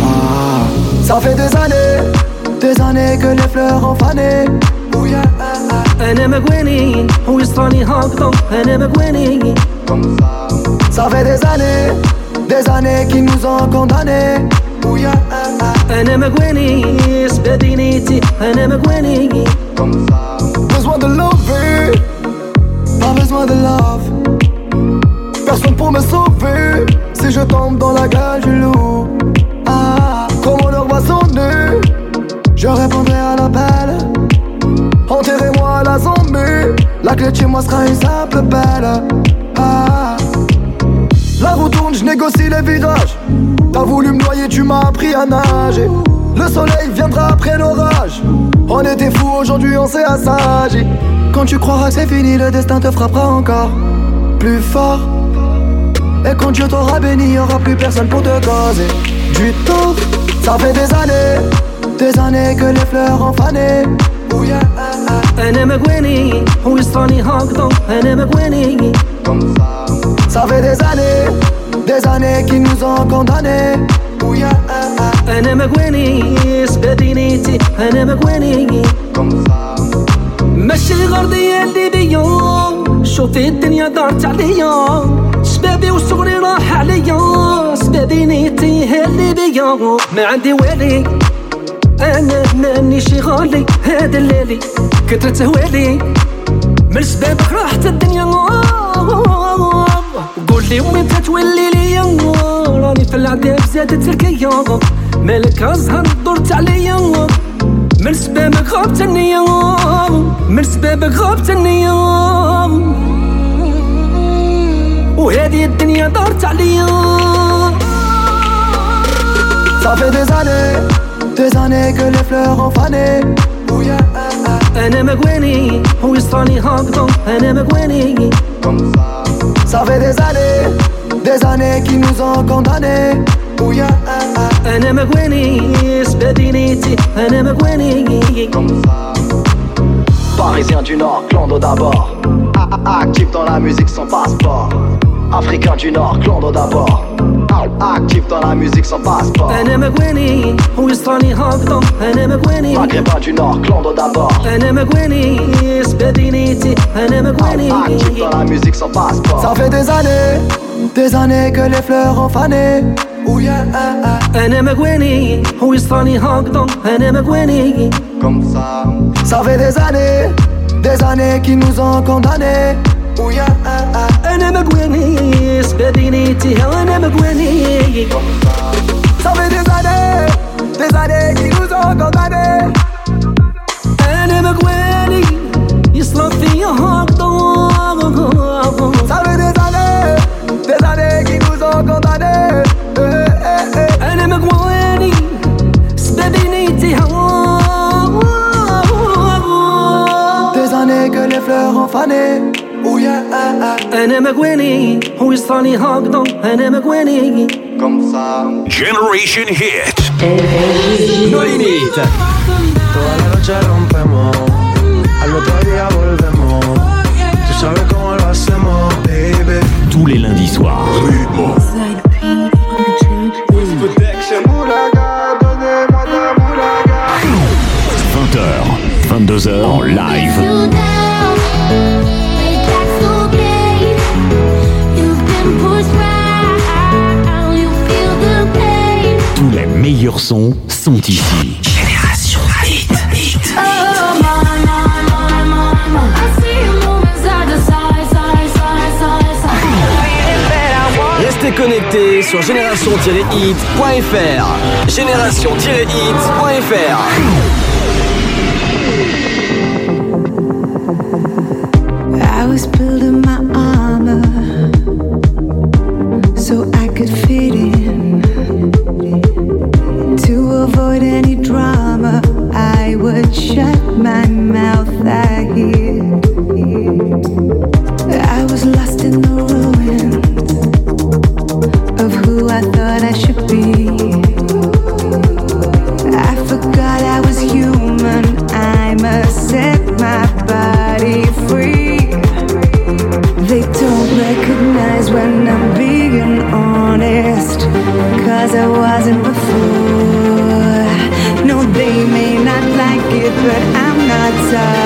Ah. Ça fait des années, des années que les fleurs ont fané. Oh yeah, ah, ah. انا مقواني ويصراني هكذا انا مقواني Ça fait des années, des années qu'ils nous ont condamnés. Oh yeah, ah, ah. انا مقواني سبادينيتي انا مقواني Besoin de lover, pas besoin de love. Personne pour me sauver si je tombe dans la gueule du loup. Ah, comme on leur voit sonner, je répondrai à l'appel. Enterrez-moi La clé de chez moi sera une simple belle. Ah, la roue tourne, je négocie les virages. T'as voulu me noyer, tu m'as appris à nager. Le soleil viendra après l'orage. On était fous, aujourd'hui on s'est assagi. Quand tu croiras que c'est fini, le destin te frappera encore plus fort. Et quand Dieu t'aura béni, y'aura plus personne pour te causer du tort. Ça fait des années, des années que les fleurs ont fané. Ah, ah. أنا مجواني ويسطاني هكضه أنا مجواني صافي دي des années, des années نوزا nous ont أنا مجواني اثبات نيتي أنا مجواني ماشي غير اللي بيوم شوفي الدنيا دارت عليا. شبابي وصغري راح عليا سبابي نيتي هاللي بيا ما عندي والي أنا ماني شي غالي هذا الليلي كثرت هوالي من سبابك راحت الدنيا. قول لي وين تتولي ليا راني في العذاب زادت الكيا مالك ازهر دورت عليا. من سبابك غابت النية من سبابك غابت النية وهذه الدنيا دارت عليا. Ça fait des années, des années que les fleurs ont fané. Oh yeah, ah, ah. انا مقواني ويصراني هكذا انا مقواني Ça fait des années, des années qui nous ont condamnés. Oh yeah, ah, ah. انا مقواني سبابينيتي انا مقواني Parisien du Nord, clando d'abord. A- a- Actif dans la musique sans passeport. Africain du Nord, Clondo d'abord. Actif dans la musique sans passeport. Enemegwini, Ouistrani Hogdon, Enemegwini. Maghrébin du Nord, Clondo d'abord. Enemegwini, Spediniti, Enemegwini. Actif dans la musique sans passeport. Ça fait des années, des années que les fleurs ont fané. Ah, ah. Enemegwini, Ouistrani Hogdon, Enemegwini. Comme ça. Ça fait des années, des années qui nous ont condamnés. Ouya, ah, مقواني سبابينيتي انا مقواني Ça fait des années, des années qui nous ont condamnés. انا مقواني يصرف فيا هكذا Ça fait des années, des années qui nous ont condamnés. Eh, eh, eh. انا مقواني سبابينيتي Des années que les fleurs ont fané. Oh yeah, ah, ah. انا مقواني ويصراني هكذا انا مقواني Comme ça. Generation Hit. No Limit. Toda la noche rompemos, al otro día volvemos. Tú sabes cómo lo hacemos, baby. Tous les lundis soirs. 20h, 22h en live. Meilleurs sons sont ici. Génération Hit. Hit. Restez connectés sur génération-hit.fr. Génération-hit.fr. I was building my shut my mouth. I hid. I was lost in the ruins of who I thought I should be. I forgot I was human. I must set my body free. They don't recognize when I'm being honest. Cause I side.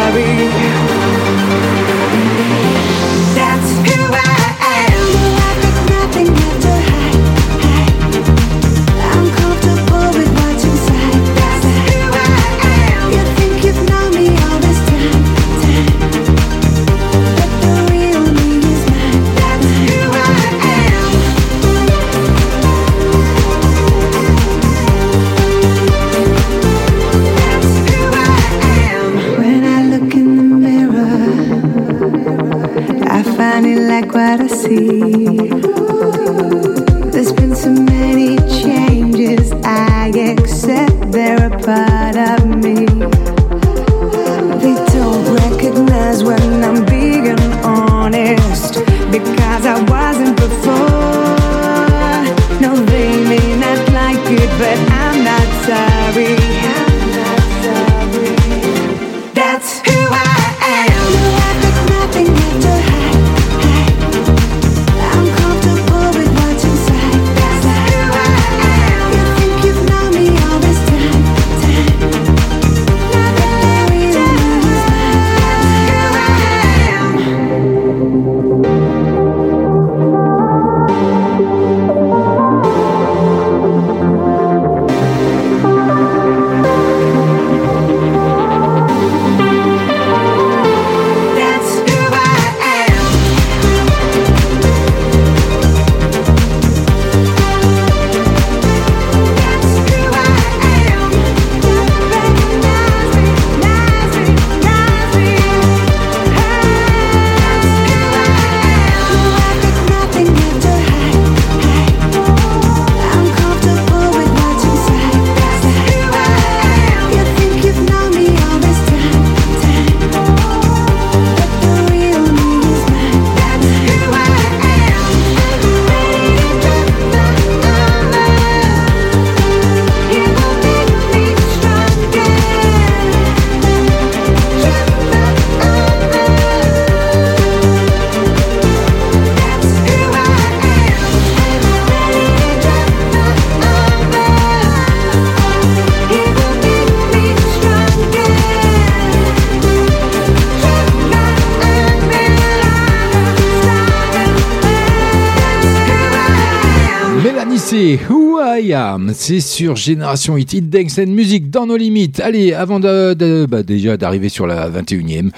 C'est sur Génération Hit, Hit and Music dans nos limites. Allez, avant bah, déjà d'arriver sur la 21e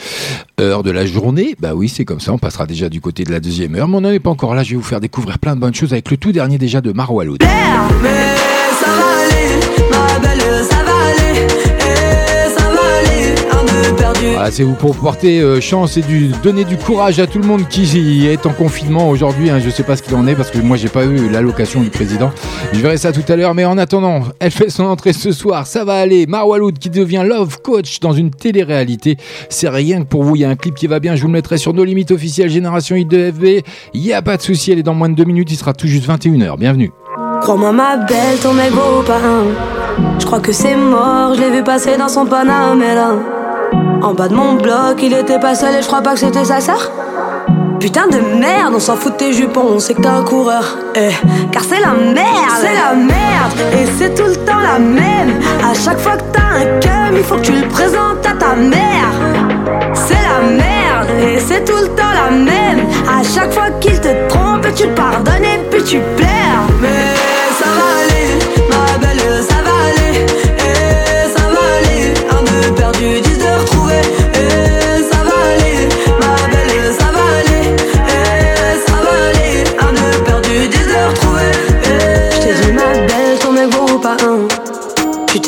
heure de la journée, bah oui, c'est comme ça, on passera déjà du côté de la deuxième heure, mais on n'en est pas encore là. Je vais vous faire découvrir plein de bonnes choses avec le tout dernier déjà de Marwa Voilà, c'est vous pour porter euh, chance et du, donner du courage à tout le monde qui est en confinement aujourd'hui. Hein. je ne sais pas ce qu'il en est parce que moi j'ai pas eu l'allocation du président. Je verrai ça tout à l'heure. Mais en attendant, elle fait son entrée ce soir. Ça va aller. Marwaloud qui devient love coach dans une télé-réalité. C'est rien que pour vous. Il y a un clip qui va bien. Je vous le mettrai sur nos limites officielles Génération I de FB. Il n'y a pas de souci. Elle est dans moins de deux minutes. Il sera tout juste 21h. Bienvenue. Crois-moi ma belle, ton mec beau pas Je crois que c'est mort. Je l'ai vu passer dans son Panamera. En bas de mon bloc, il était pas seul et je crois pas que c'était sa sœur. Putain de merde, on s'en fout de tes jupons, on sait que t'es un coureur. Eh, car c'est la merde, c'est la merde, et c'est tout le temps la même. À chaque fois que t'as un cum, il faut que tu le présentes à ta mère. C'est la merde, et c'est tout le temps la même. À chaque fois qu'il te trompe, tu le pardonnes et puis tu pleures.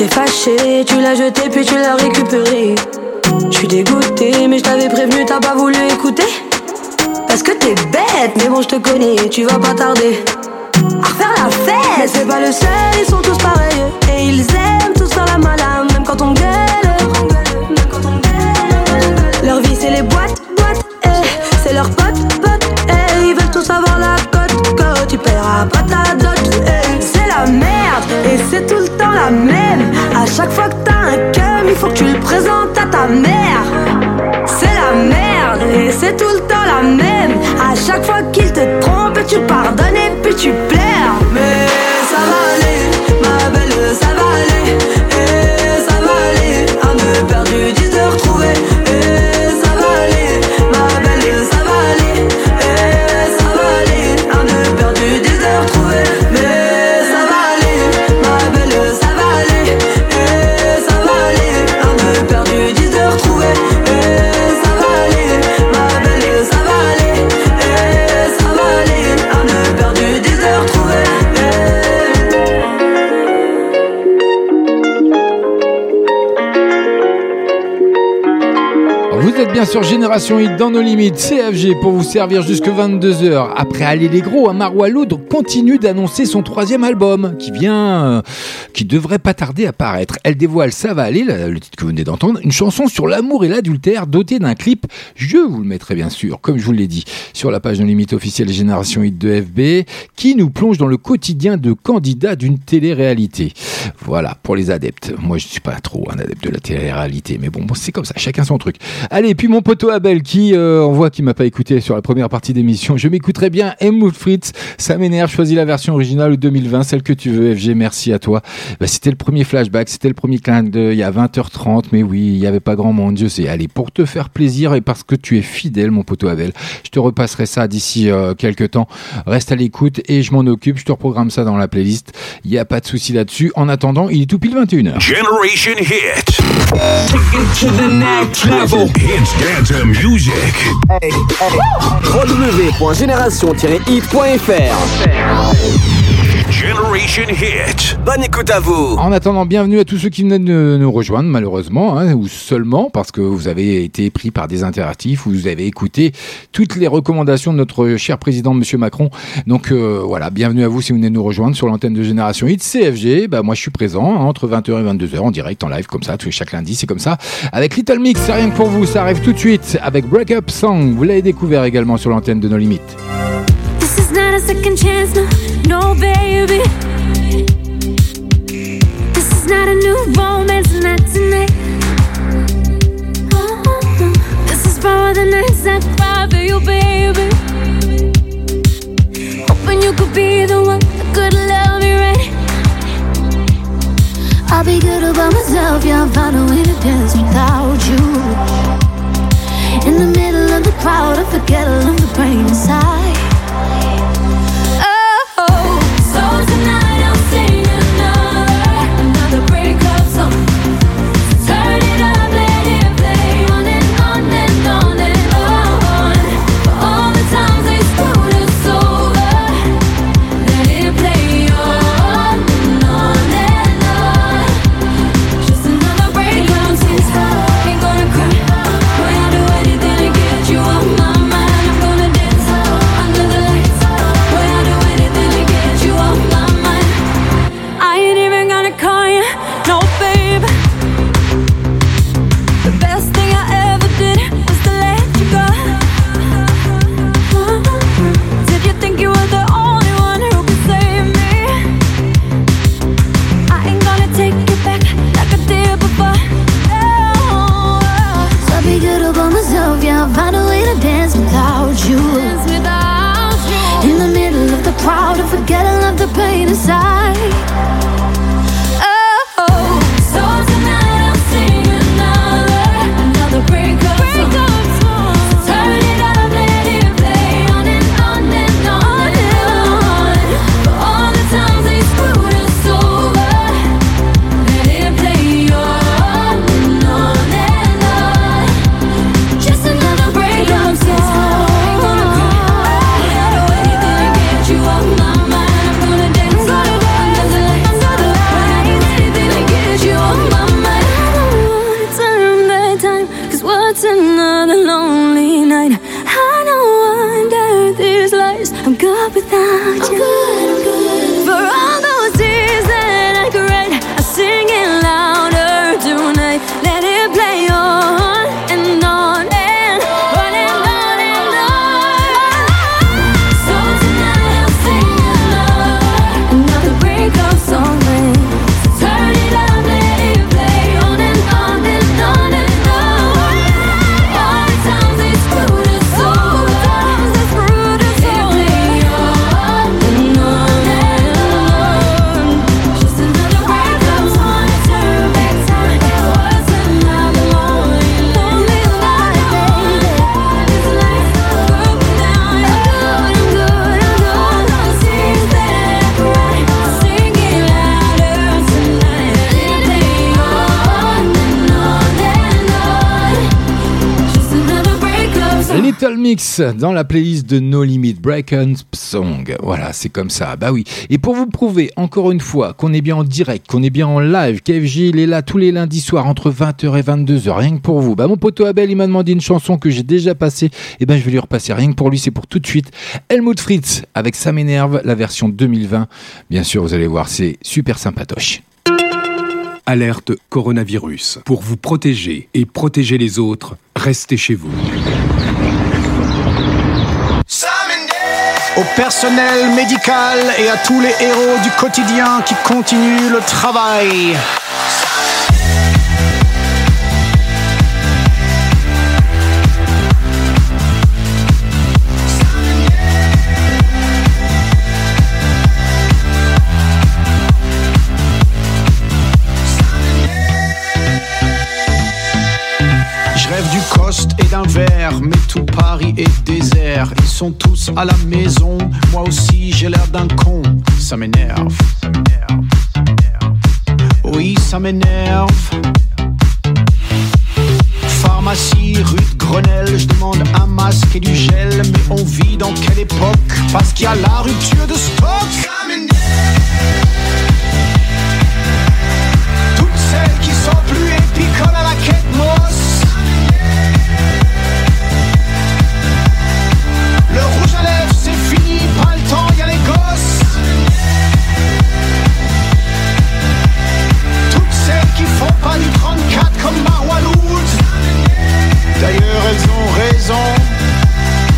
T'es fâché, tu l'as jeté puis tu l'as récupéré. Je suis dégoûté, mais je t'avais prévenu, t'as pas voulu écouter. Parce que t'es bête, mais bon, je te connais, tu vas pas tarder. À refaire la fête, mais c'est pas le seul, ils sont tous pareils. Et ils aiment tous faire la malade, même quand on gueule. Leur vie, c'est les boîtes, boîtes, eh. C'est leurs potes, potes, eh. Ils veulent tous avoir la cote, cote. Tu paieras pas ta dot, eh. C'est la merde, et c'est tout le temps la même. Chaque fois que t'as un cum, il faut que tu le présentes à ta mère. C'est la merde, et c'est tout le temps la même. À chaque fois qu'il te trompe, tu pardonnes et puis tu pleures. Bien sur Génération Hit dans nos limites, CFG pour vous servir jusque 22h. Après aller les gros, Amar Walloud continue d'annoncer son troisième album qui vient, euh, qui devrait pas tarder à paraître. Elle dévoile Ça va aller, le titre que vous venez d'entendre, une chanson sur l'amour et l'adultère dotée d'un clip. Je vous le mettrai bien sûr, comme je vous l'ai dit, sur la page de limite officielle Génération Hit de FB, qui nous plonge dans le quotidien de candidats d'une télé-réalité. Voilà, pour les adeptes. Moi, je suis pas trop un adepte de la télé-réalité, mais bon, bon, c'est comme ça, chacun son truc. Allez, puis mon poteau Abel qui, euh, on voit qu'il m'a pas écouté sur la première partie d'émission. Je m'écouterai bien Helmut Fritz, ça m'énerve, choisis la version originale 2020, celle que tu veux, FG, merci à toi. Bah, c'était le premier flashback, c'était le premier clin d'œil, il y a 20h30, mais oui, il y avait pas grand monde, Dieu sait. Allez, pour te faire plaisir et parce que tu es fidèle, mon poteau Abel, je te repasserai ça d'ici euh, quelques temps. Reste à l'écoute et je m'en occupe, je te reprogramme ça dans la playlist. Il n'y a pas de souci là-dessus. En attendant, il est tout pile 21h. Generation Hit. Take it to the next level. Hits dance music. www.génération-hit.fr Generation Hit. Bonne écoute à vous En attendant, bienvenue à tous ceux qui venaient de nous rejoindre, malheureusement, hein, ou seulement parce que vous avez été pris par des interactifs, ou vous avez écouté toutes les recommandations de notre cher président, Monsieur Macron. Donc euh, voilà, bienvenue à vous si vous venez nous rejoindre sur l'antenne de Génération Hit, CFG. Bah moi je suis présent hein, entre 20h et 22h en direct, en live comme ça, tous les chaque lundi, c'est comme ça. Avec Little Mix, c'est rien que pour vous, ça arrive tout de suite avec Break Up Song. Vous l'avez découvert également sur l'antenne de nos limites. Not a second chance, no, no, baby. This is not a new romance, not tonight. Oh, This is for the nights I cry for you, baby. Hoping you could be the one that could love me right. I'll be good about myself, yeah, I'll find a way to dance without you. In the middle of the crowd, I forget all of the pain inside. Dans la playlist de No Limit Break Song. Voilà, c'est comme ça. Bah oui. Et pour vous prouver encore une fois qu'on est bien en direct, qu'on est bien en live, KFJ il est là tous les lundis soirs entre 20h et 22h, rien que pour vous. Bah mon poteau Abel il m'a demandé une chanson que j'ai déjà passée. Et eh ben je vais lui repasser rien que pour lui, c'est pour tout de suite. Helmut Fritz avec Ça m'énerve, la version 2020. Bien sûr, vous allez voir, c'est super sympatoche. Alerte coronavirus. Pour vous protéger et protéger les autres, restez chez vous. Au personnel médical et à tous les héros du quotidien qui continuent le travail. Et d'un verre, mais tout Paris est désert. Ils sont tous à la maison, moi aussi j'ai l'air d'un con. Ça m'énerve, oui, ça m'énerve. Pharmacie, rue de Grenelle, je demande un masque et du gel. Mais on vit dans quelle époque? Parce qu'il y a la rupture de stock. Toutes celles qui sont plus épicoles à la quête.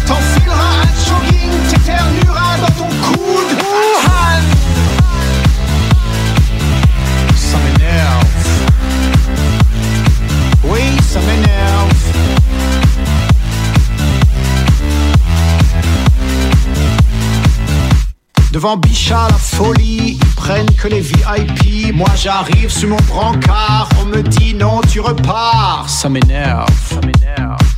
T'enfileras un jogging, t'éternueras dans ton coude. Ça m'énerve. Oui, ça m'énerve. Devant Bichat, la folie, ils prennent que les VIP. Moi j'arrive sur mon brancard, on me dit non, tu repars. Ça m'énerve, ça m'énerve.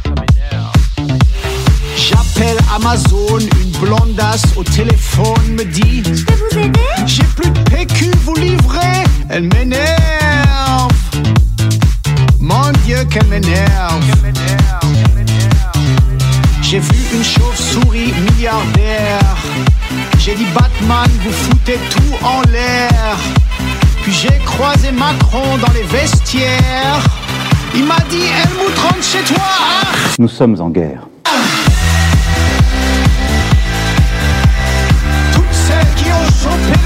J'appelle Amazon, une blondasse au téléphone me dit Je peux vous aider? J'ai plus de PQ, vous livrez? Elle m'énerve. Mon Dieu, qu'elle m'énerve. J'ai vu une chauve-souris milliardaire j'ai dit Batman, vous foutez tout en l'air. Puis j'ai croisé Macron dans les vestiaires. Il m'a dit rentre chez toi. Nous sommes en guerre. Qui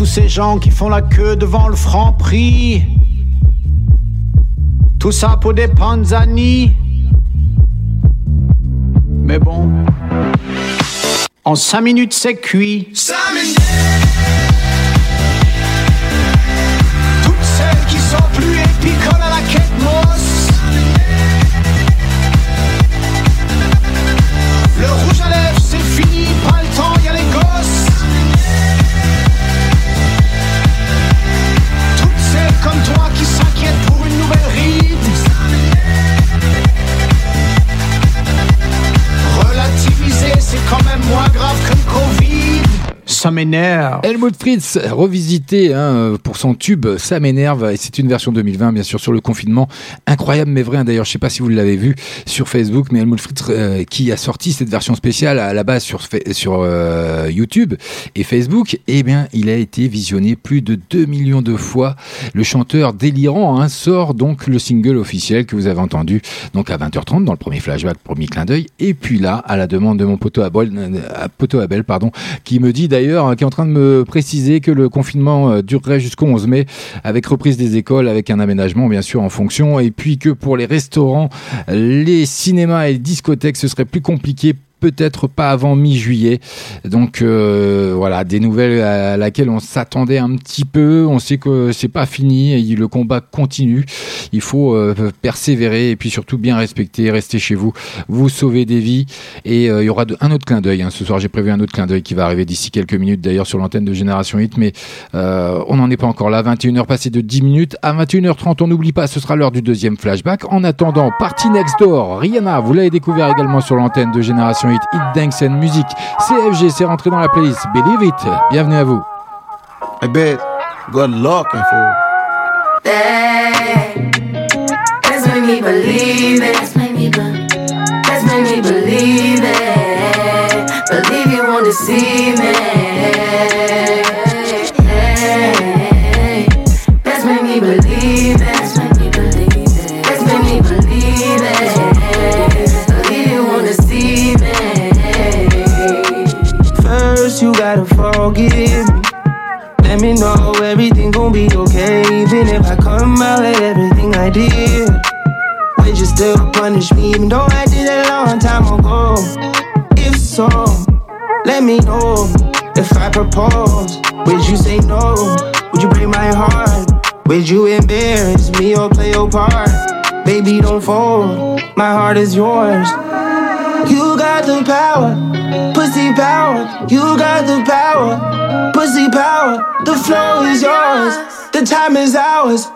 tous ces gens qui font la queue devant le franc prix. Tout ça pour des panzani. Mais bon, en cinq minutes c'est cuit. Toutes celles qui sont plus épicoles à la quête Ça m'énerve. Helmut Fritz, revisité hein, pour son tube Ça m'énerve, et c'est une version 2020, bien sûr, sur le confinement. Incroyable, mais vrai. hein. D'ailleurs, je sais pas si vous l'avez vu sur Facebook, mais Helmut Fritz, euh, qui a sorti cette version spéciale à la base sur, sur euh, YouTube et Facebook, eh bien, il a été visionné plus de 2 millions de fois. Le chanteur délirant hein, sort donc le single officiel que vous avez entendu, donc à 20h30 dans le premier flashback, premier clin d'œil. Et puis là, à la demande de mon poteau Abel, euh, poteau pardon, qui me dit d'ailleurs, hein, qui est en train de me préciser que le confinement euh, durerait jusqu'au 11 mai, avec reprise des écoles, avec un aménagement bien sûr en fonction, et puis que pour les restaurants, les cinémas et les discothèques, ce serait plus compliqué peut-être pas avant mi-juillet. Donc euh, voilà, des nouvelles à laquelle on s'attendait un petit peu. On sait que c'est pas fini, et le combat continue. Il faut euh, persévérer et puis surtout bien respecter, rester chez vous, vous sauver des vies. Et euh, il y aura un autre clin d'œil. hein. Ce soir, j'ai prévu un autre clin d'œil qui va arriver d'ici quelques minutes d'ailleurs sur l'antenne de Génération 8, mais euh, on n'en est pas encore là. 21h passé de 10 minutes. À 21h30, on n'oublie pas, ce sera l'heure du deuxième flashback. En attendant, Party Next Door, Rihanna, vous l'avez découvert également sur l'antenne de Génération 8, Hit Dance and Music. CFG, c'est rentré dans la playlist. Believe it. Bienvenue à vous. I bet. Good luck, and fool. Let's make me believe it. Let's make me believe. Let's make me believe it. Believe you want to see me. Let me know everything gon' be okay. Even if I come out at everything I did. Would you still punish me even though I did it a long time ago? If so, let me know. If I propose, would you say no? Would you break my heart? Would you embarrass me or play your part? Baby, don't fold. My heart is yours. You got the power, pussy power. You got the power, flow is yours, the time is ours.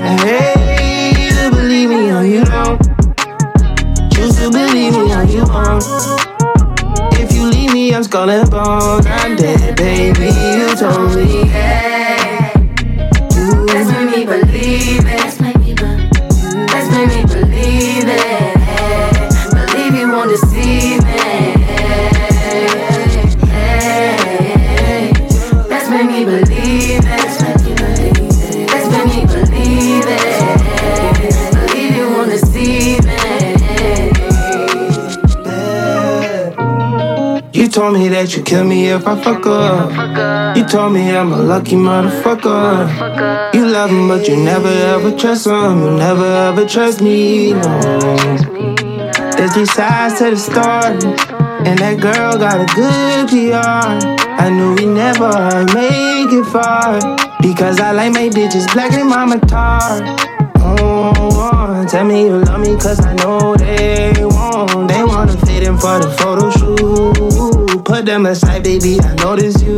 Hey, to believe me or you don't. Choose to believe me or you won't. If you leave me, I'm skull and bones. I'm dead, baby. You told me. Hey, told me that you kill me if I fuck up. You told me I'm a lucky motherfucker. You love him, but you never ever trust him. You never ever trust me. No. There's three sides to the story. And that girl got a good PR. I knew we never make it far. Because I like my bitches black and mama tar. Oh, tell me you love me, cause I know they won't. They wanna fit in for the photo shoot. Put them aside, baby, I notice you.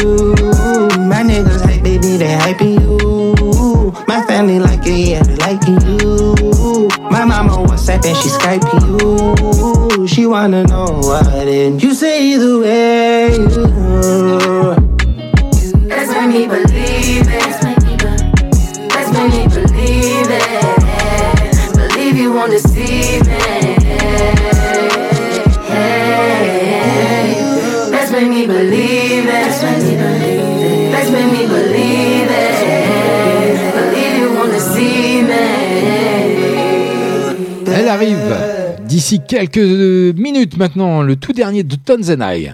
My niggas hype, baby, they hyping you. My family like it, yeah, they liking you. My mama WhatsApp and she Skyping you. She wanna know what and you say either way. Let's make me believe it. Let's make me believe. Let's make me it. Believe you want to see arrive d'ici quelques minutes maintenant, le tout dernier de Tons and I.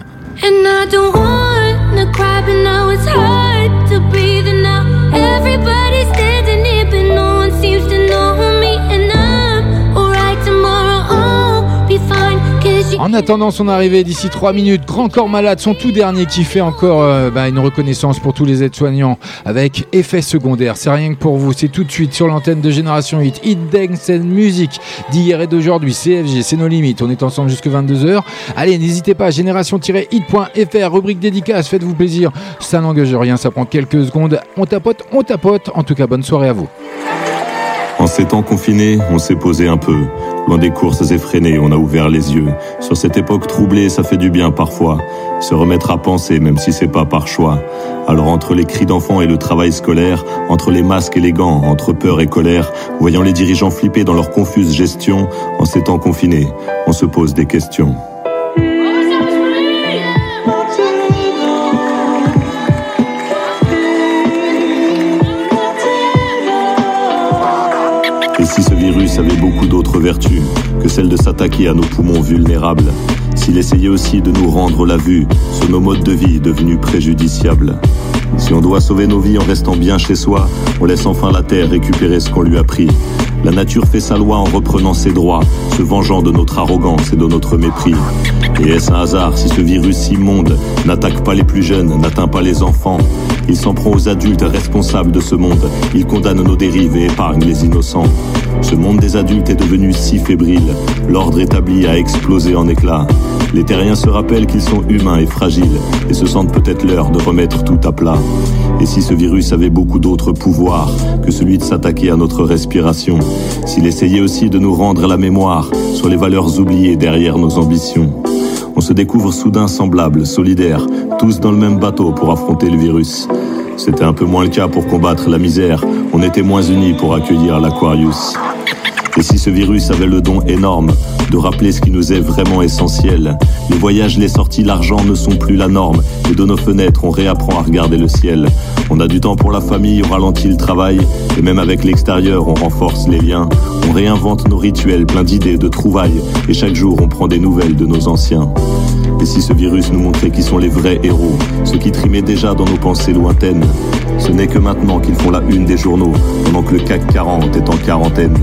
Don't want wanna cry, but now it's hard to breathe. And now everybody's En attendant son arrivée d'ici 3 minutes, Grand Corps Malade, son tout dernier qui fait encore euh, bah, une reconnaissance pour tous les aides-soignants avec effet secondaire. C'est rien que pour vous, c'est tout de suite sur l'antenne de Génération 8. Hit Dance and Music d'hier et d'aujourd'hui. CFG, c'est nos limites. On est ensemble jusque 22h. Allez, n'hésitez pas, génération-hit.fr, rubrique dédicace, faites-vous plaisir. Ça n'engage rien, ça prend quelques secondes. On tapote, on tapote. En tout cas, bonne soirée à vous. En ces temps confinés, on s'est posé un peu. Loin des courses effrénées, on a ouvert les yeux. Sur cette époque troublée, ça fait du bien parfois. Se remettre à penser, même si c'est pas par choix. Alors entre les cris d'enfants et le travail scolaire, entre les masques et les gants, entre peur et colère, voyant les dirigeants flipper dans leur confuse gestion, en ces temps confinés, on se pose des questions. Virus avait beaucoup d'autres vertus que celle de s'attaquer à nos poumons vulnérables, s'il essayait aussi de nous rendre la vue sur nos modes de vie devenus préjudiciables, si on doit sauver nos vies en restant bien chez soi, on laisse enfin la terre récupérer ce qu'on lui a pris. La nature fait sa loi en reprenant ses droits, se vengeant de notre arrogance et de notre mépris. Et est-ce un hasard si ce virus immonde n'attaque pas les plus jeunes, n'atteint pas les enfants? Il s'en prend aux adultes responsables de ce monde. Il condamne nos dérives et épargne les innocents. Ce monde des adultes est devenu si fébrile. L'ordre établi a explosé en éclats. Les terriens se rappellent qu'ils sont humains et fragiles et se sentent peut-être l'heure de remettre tout à plat. Et si ce virus avait beaucoup d'autres pouvoirs que celui de s'attaquer à notre respiration, s'il essayait aussi de nous rendre la mémoire sur les valeurs oubliées derrière nos ambitions, on se découvre soudain semblables, solidaires, tous dans le même bateau pour affronter le virus. C'était un peu moins le cas pour combattre la misère, on était moins unis pour accueillir l'Aquarius. Et si ce virus avait le don énorme de rappeler ce qui nous est vraiment essentiel, les voyages, les sorties, l'argent ne sont plus la norme. Et de nos fenêtres, on réapprend à regarder le ciel. On a du temps pour la famille, on ralentit le travail. Et même avec l'extérieur, on renforce les liens. On réinvente nos rituels, plein d'idées, de trouvailles. Et chaque jour, on prend des nouvelles de nos anciens. Et si ce virus nous montrait qui sont les vrais héros, ceux qui trimaient déjà dans nos pensées lointaines, ce n'est que maintenant qu'ils font la une des journaux, pendant que le CAC 40 est en quarantaine.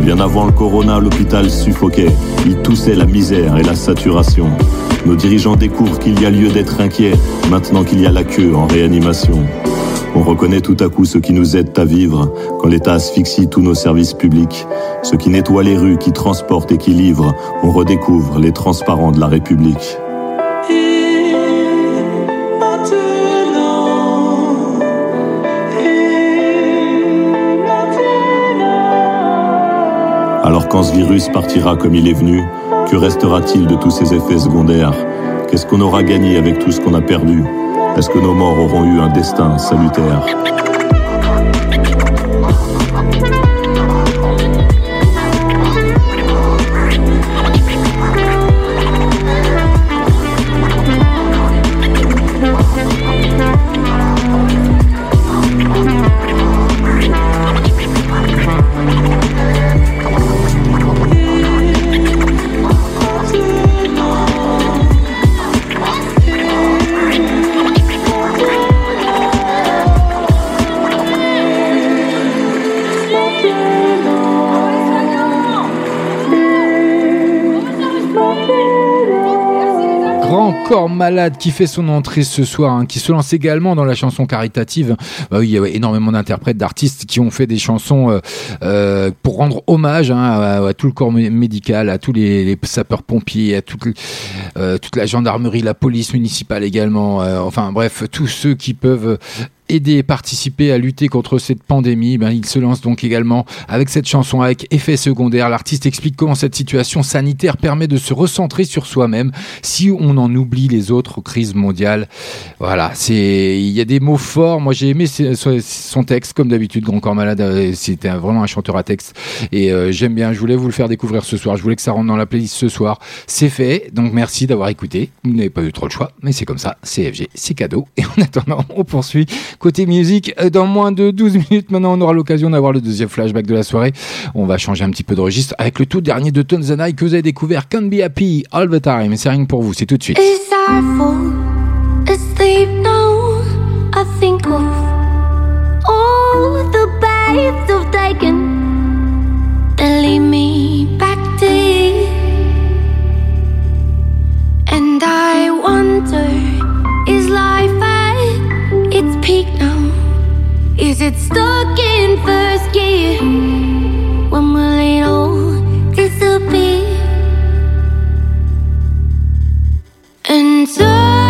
Bien avant le corona, l'hôpital suffoquait. Il toussait la misère et la saturation. Nos dirigeants découvrent qu'il y a lieu d'être inquiet maintenant qu'il y a la queue en réanimation. On reconnaît tout à coup ceux qui nous aident à vivre quand l'État asphyxie tous nos services publics. Ceux qui nettoient les rues, qui transportent et qui livrent. On redécouvre les transparents de la République. Alors quand ce virus partira comme il est venu, que restera-t-il de tous ces effets secondaires? Qu'est-ce qu'on aura gagné avec tout ce qu'on a perdu? Est-ce que nos morts auront eu un destin salutaire malade qui fait son entrée ce soir, hein, qui se lance également dans la chanson caritative. Bah il y a énormément d'interprètes, d'artistes qui ont fait des chansons euh, euh, pour rendre hommage hein, à, tout le corps mé- médical, à tous les, sapeurs-pompiers, à toute, euh, toute la gendarmerie, la police municipale également. enfin bref, tous ceux qui peuvent aider et participer à lutter contre cette pandémie, ben, il se lance donc également avec cette chanson avec effet secondaire. L'artiste explique comment cette situation sanitaire permet de se recentrer sur soi-même si on en oublie les autres crises mondiales. Voilà, c'est il y a des mots forts. Moi, j'ai aimé son texte comme d'habitude. Grand Corps Malade, euh, c'était vraiment un chanteur à texte et euh, j'aime bien. Je voulais vous le faire découvrir ce soir. Je voulais que ça rentre dans la playlist ce soir. C'est fait. Donc merci d'avoir écouté. Vous n'avez pas eu trop le choix, mais c'est comme ça. CFG, c'est cadeau. Et en attendant, on poursuit côté musique. Euh, Dans moins de 12 minutes, maintenant, on aura l'occasion d'avoir le deuxième flashback de la soirée. On va changer un petit peu de registre avec le tout dernier de I que vous avez découvert, Can't Be Happy All the Time. C'est rien que pour vous, c'est tout de suite. Me back to. And I is its peak now? Is it stuck in first gear? When will it all disappear? And time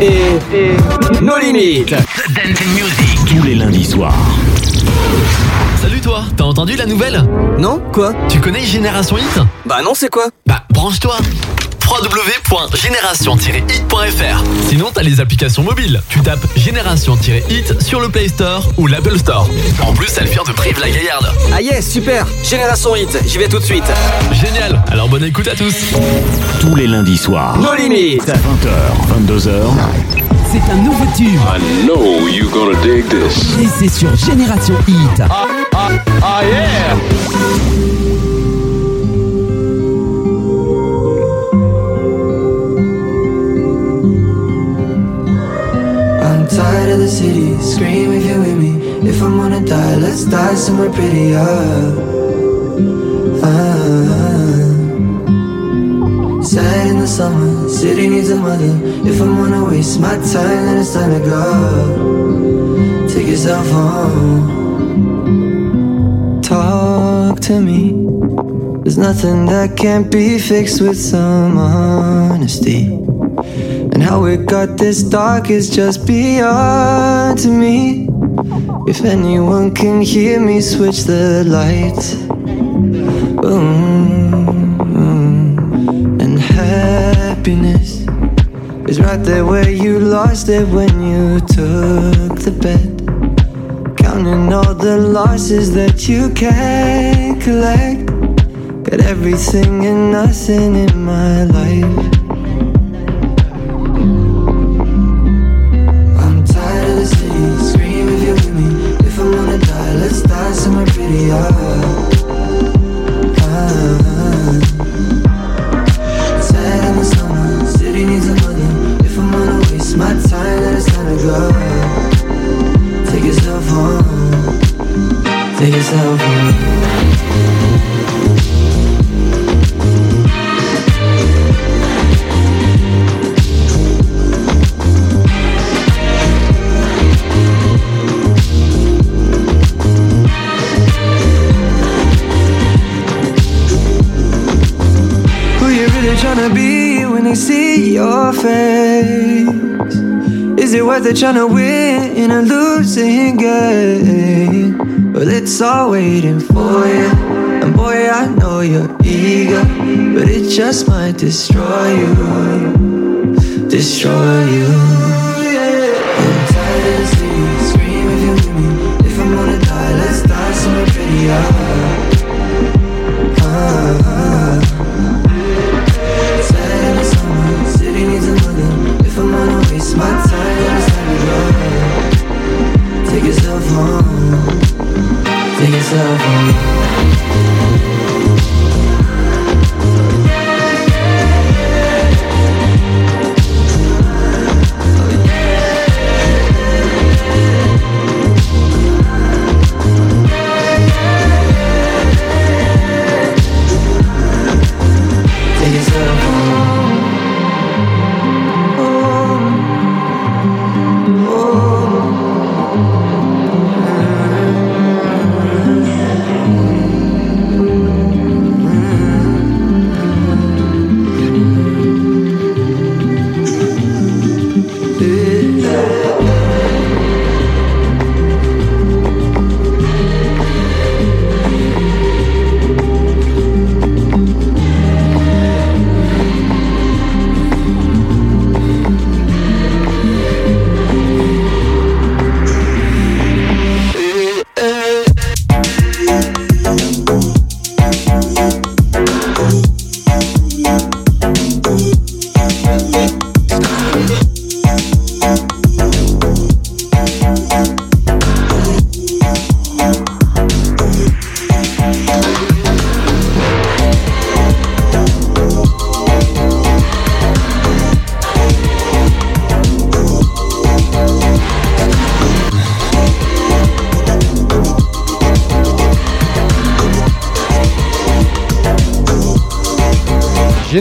et nos limites. Dancing Music. Tous les lundis soirs. Salut toi, t'as entendu la nouvelle? Non Quoi? Tu connais Génération Hit Bah non, c'est quoi? Bah branche-toi www.génération-hit.fr Sinon t'as les applications mobiles. Tu tapes Génération-hit sur le Play Store ou l'Apple Store. En plus, elle vient de Prive la Gaillarde. Ah yes, super Génération Hit, j'y vais tout de suite. Génial, alors bonne écoute à tous. Tous les lundis soirs. Nos limites. 20h, 22h. C'est un nouveau tube. I know you're gonna dig this. Et c'est sur Génération Hit. Ah, ah, ah yeah the city, scream if you're with me. If I'm gonna die, let's die somewhere pretty. Uh, ah. uh. Sad in the summer, city needs a mother. If I'm gonna waste my time, then it's time to go. Take yourself home. Talk to me. There's nothing that can't be fixed with some honesty. And how it got this dark is just beyond to me. If anyone can hear me, switch the lights. Boom. Mm-hmm. And happiness is right there where you lost it when you took the bet. Counting all the losses that you can't collect. Got everything and nothing in my life. Yeah. It worth it tryna win in a losing game? Well, it's all waiting for you. And boy, I know you're eager, but it just might destroy you. Destroy you. I'm tired of the. Scream if you're with me. If I'm gonna die, let's die somewhere prettier.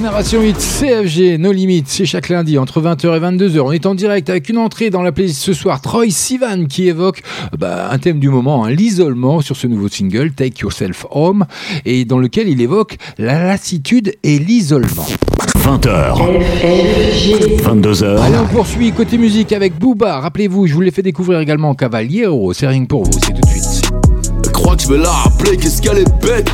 Génération 8 CFG, nos limites, c'est chaque lundi entre 20h et 22h. On est en direct avec une entrée dans la playlist ce soir, Troy Sivan qui évoque bah, un thème du moment, hein, l'isolement sur ce nouveau single, Take Yourself Home, et dans lequel il évoque la lassitude et l'isolement. 20h. 22h. Allez, on poursuit côté musique avec Booba. Rappelez-vous, je vous l'ai fait découvrir également Cavaliero. C'est rien que pour vous, c'est tout de suite. crois que je vais la rappeler, qu'est-ce qu'elle est bête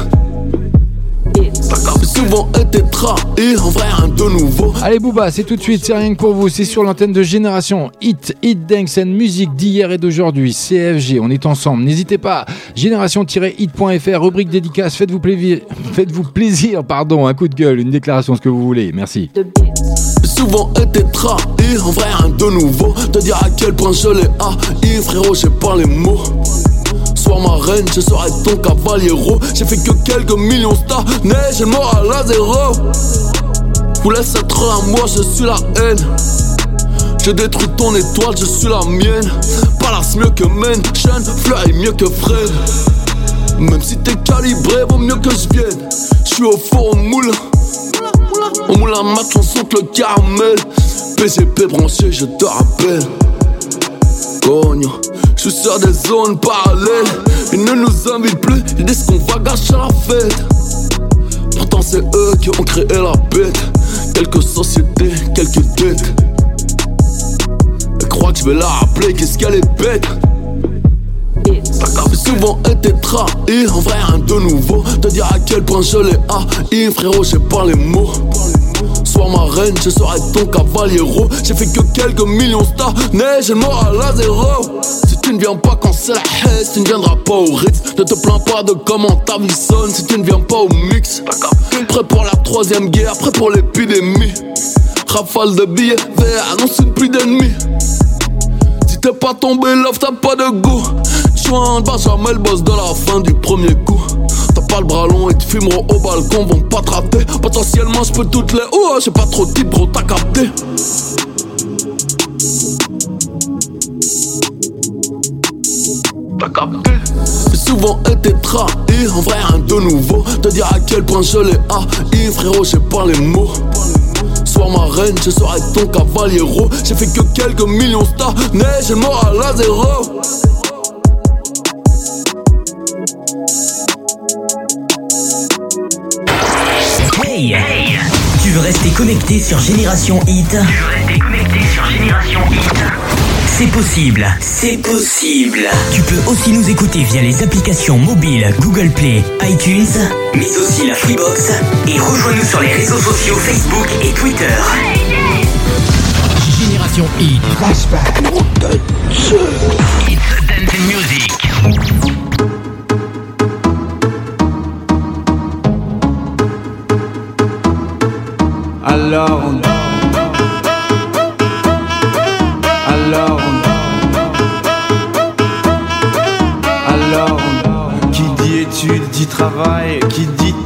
souvent été trahi, en vrai de nouveau. Allez Booba, c'est tout de suite, c'est rien que pour vous, c'est sur l'antenne de Génération. Hit, Hit Dance and Music d'hier et d'aujourd'hui, CFG, on est ensemble, n'hésitez pas, génération-hit.fr, rubrique dédicace, faites-vous plaisir, faites-vous plaisir, pardon, un coup de gueule, une déclaration, ce que vous voulez, merci. souvent été trahi, en vrai rien de nouveau. Te dire à quel point je l'ai haï, frérot, j'ai pas les mots Sois ma reine, je serai ton cavaliero J'ai fait que quelques millions stars, mais j'ai le moral à zéro Vous laisse être à moi, je suis la haine je détruis ton étoile, je suis la mienne. Palace mieux que Mansion, Fleury mieux que Fred. Même si t'es calibré, vaut mieux que je vienne. J'suis au four au moulin. Au moulin mat, on sent le caramel. PGP branché, je te rappelle. Cogno, je sur des zones parallèles. Ils ne nous invitent plus, ils disent qu'on va gâcher la fête. Pourtant, c'est eux qui ont créé la bête. Quelques sociétés, quelques dettes. Elle croit que je vais la rappeler, qu'est-ce qu'elle est bête. J'ai souvent été trahi, en vrai rien de nouveau. Te dire à quel point je l'ai haï, frérot, j'ai pas les mots. Sois ma reine, je serai ton cavaliero. J'ai fait que quelques millions stars, mais j'ai le moral à zéro. Si tu ne viens pas quand c'est la haine, tu ne viendras pas au Ritz. Ne te plains pas de comment ta vie sonne si tu ne viens pas au mix. Prêt pour la troisième guerre, prêt pour l'épidémie. Rafale de billets verts, annonce une pluie d'ennemis. T'es pas tombé, love, t'as pas de goût. Joint, Benjamin, le boss de la fin du premier coup. T'as pas le bras long et te fumeront au balcon, vont pas te rater. Potentiellement, je peux toutes les. Oh, j'ai pas trop de titres, bro, t'as capté. T'as capté. Souvent été trahi, en vrai rien de nouveau. Te dire à quel point je l'ai haï, frérot, j'ai pas les mots. Sois ma reine, je serai ton cavaliero. J'ai fait que quelques millions stars, mais j'ai le à zéro. Hey, Tu veux rester connecté sur Génération Hit? Tu veux rester connecté sur Génération Hit? C'est possible, c'est possible. Tu peux aussi nous écouter via les applications mobiles Google Play, iTunes, mais aussi la Freebox et rejoins-nous sur les réseaux sociaux Facebook et Twitter. Génération Hit. Flashback. It's Dance Music.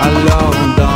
alors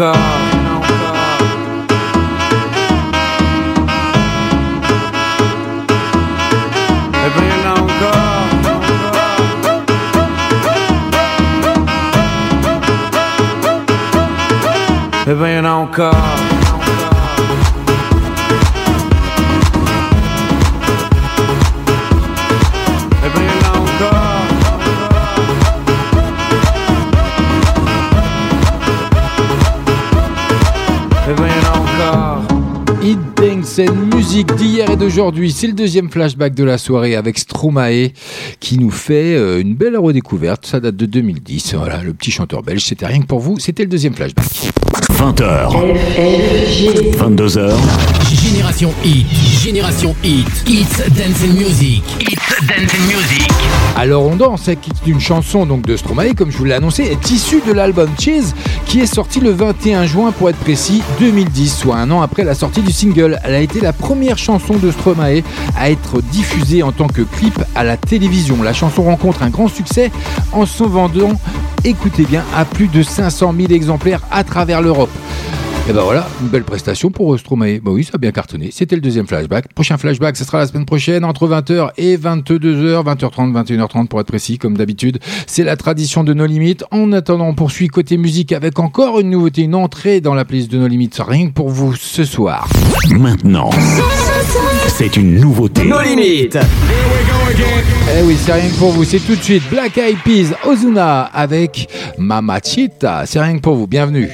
cá. É bem não cá. É bem não cá. And Music d'hier et d'aujourd'hui, c'est le deuxième flashback de la soirée avec Stromae qui nous fait euh, une belle redécouverte. Ça date de 2010. Voilà, le petit chanteur belge, c'était rien que pour vous. C'était le deuxième flashback. 20h. 22h. Génération Hit, Génération Hit, Hits Dance and Music, Hits Dance and Music. Alors on danse avec une chanson donc de Stromae, comme je vous l'ai annoncé, est issue de l'album Cheese qui est sorti le 21 juin pour être précis 2010, soit un an après la sortie du single. Elle a été la première chanson de Stromae à être diffusée en tant que clip à la télévision. La chanson rencontre un grand succès en se vendant, écoutez bien, à plus de 500 000 exemplaires à travers l'Europe. Et ben voilà, une belle prestation pour Stromae. Bah oui, ça a bien cartonné. C'était le deuxième flashback. Prochain flashback, ce sera la semaine prochaine entre 20h et 22h, 20h30, 21h30 pour être précis, comme d'habitude. C'est la tradition de nos limites. En attendant, on poursuit côté musique avec encore une nouveauté, une entrée dans la playlist de nos limites. Rien que pour vous ce soir. Maintenant, c'est une nouveauté. Nos limites. Eh oui, c'est rien que pour vous. C'est tout de suite Black Eyed Peas, Ozuna avec Mamachita. C'est rien que pour vous. Bienvenue.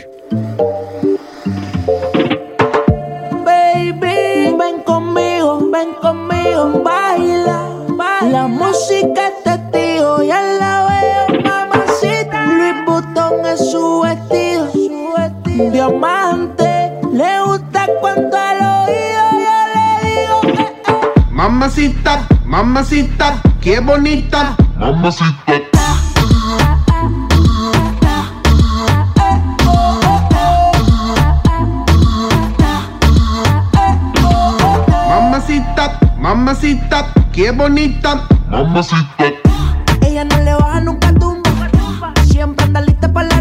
La música es testigo, ya la veo, mamacita. Luis Butón es su vestido, su vestido. Diamante, le gusta cuando al oído yo le digo que Mamacita, mamacita, qué bonita. Mamacita. Mamacita, qué bonita. Mamacita. Ella no le baja nunca tumba. Siempre anda lista para la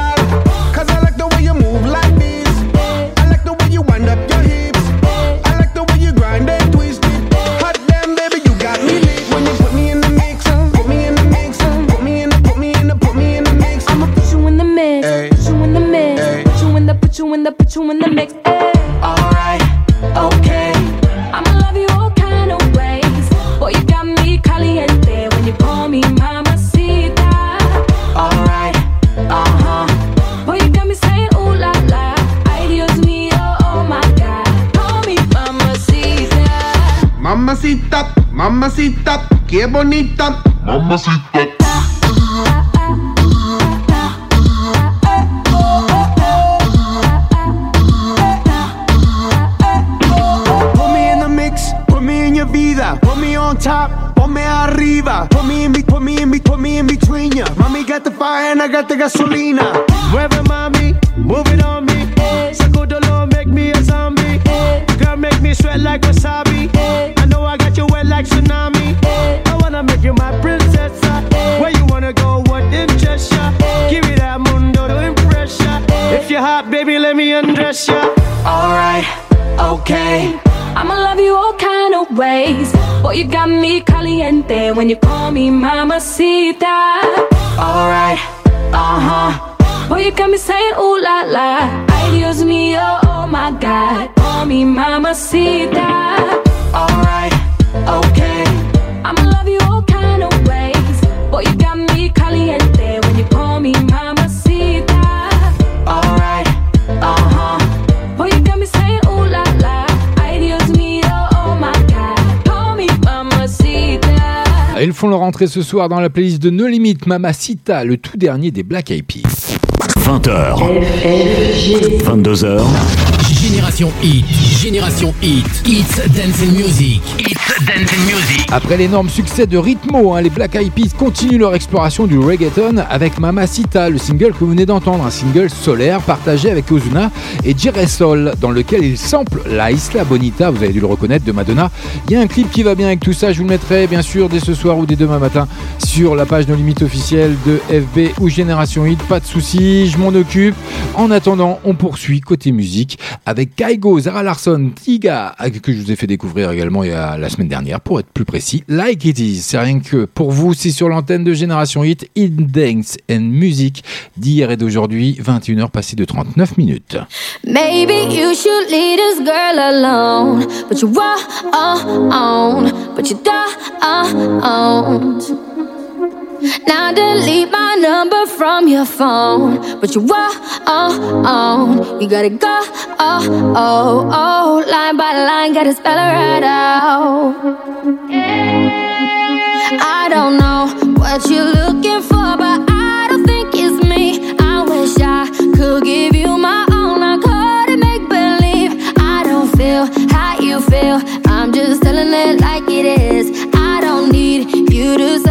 Mamacita, qué bonita. Mamacita. Put me in the mix, put me in your vida, put me on top, put me arriba, put me in, put me in, put me in between ya. Mommy got the fire and I got the gasolina. Mueve mami, move it on you got me caliente when you call me mamacita. Alright, uh huh. Boy, you got me saying ooh la la. Ay, Dios mío, oh my God. Call me mamacita. Alright, font leur entrée ce soir dans la playlist de No Limit Mamacita, le tout dernier des Black Eyed Peas. 20h, 22h, Génération Hit, Génération Hit, Hits Dance and Music, Hits Dance and Music. Après l'énorme succès de Ritmo, hein, les Black Eyed Peas continuent leur exploration du reggaeton avec Mamacita, le single que vous venez d'entendre, un single solaire partagé avec Ozuna et Sol, dans lequel il sample la Isla Bonita, vous avez dû le reconnaître, de Madonna. Il y a un clip qui va bien avec tout ça, je vous le mettrai bien sûr dès ce soir ou dès demain matin sur la page No Limite officielle de FB ou Génération Hit, pas de soucis, je m'en occupe. En attendant, on poursuit côté musique avec Kaigo, Zara Larson, Tiga, que je vous ai fait découvrir également il y a la semaine dernière, pour être plus précis. Like It Is, c'est rien que pour vous, c'est sur l'antenne de Génération Hit, In Dance and Music, d'hier et d'aujourd'hui, 21h passées de 39 minutes. Maybe you should leave this girl alone. But you won't, but you don't. Now delete my number from your phone. But you won't, you gotta go. Oh, oh, oh. Line by line, gotta spell it right out. I don't know what you're looking for, but I don't think it's me. I wish I could give you my all. I couldn't make believe. I don't feel how you feel. I'm just telling it like it is. I don't need you to say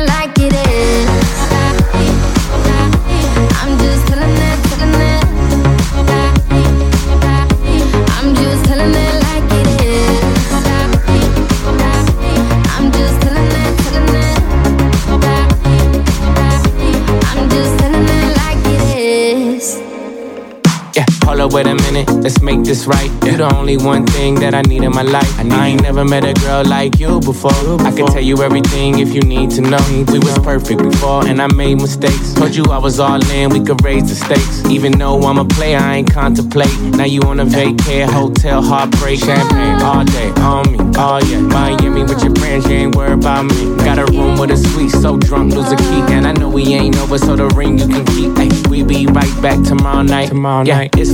hold up, wait a minute, let's make this right. You the only one thing that I need in my life. I, ain't never met a girl like you before. I can tell you everything if you need to know. We was perfect before, and I made mistakes. Told you I was all in, we could raise the stakes. Even though I'm a player, I ain't contemplate. Now you on a vacay, hotel, heartbreak, champagne all day on me. Oh yeah, Miami with your friends, you ain't worried about me. Got a room with a suite, so drunk, lose a key. And I know we ain't over, so the ring you can keep. Ay, we be right back tomorrow night. Tomorrow yeah, night. it's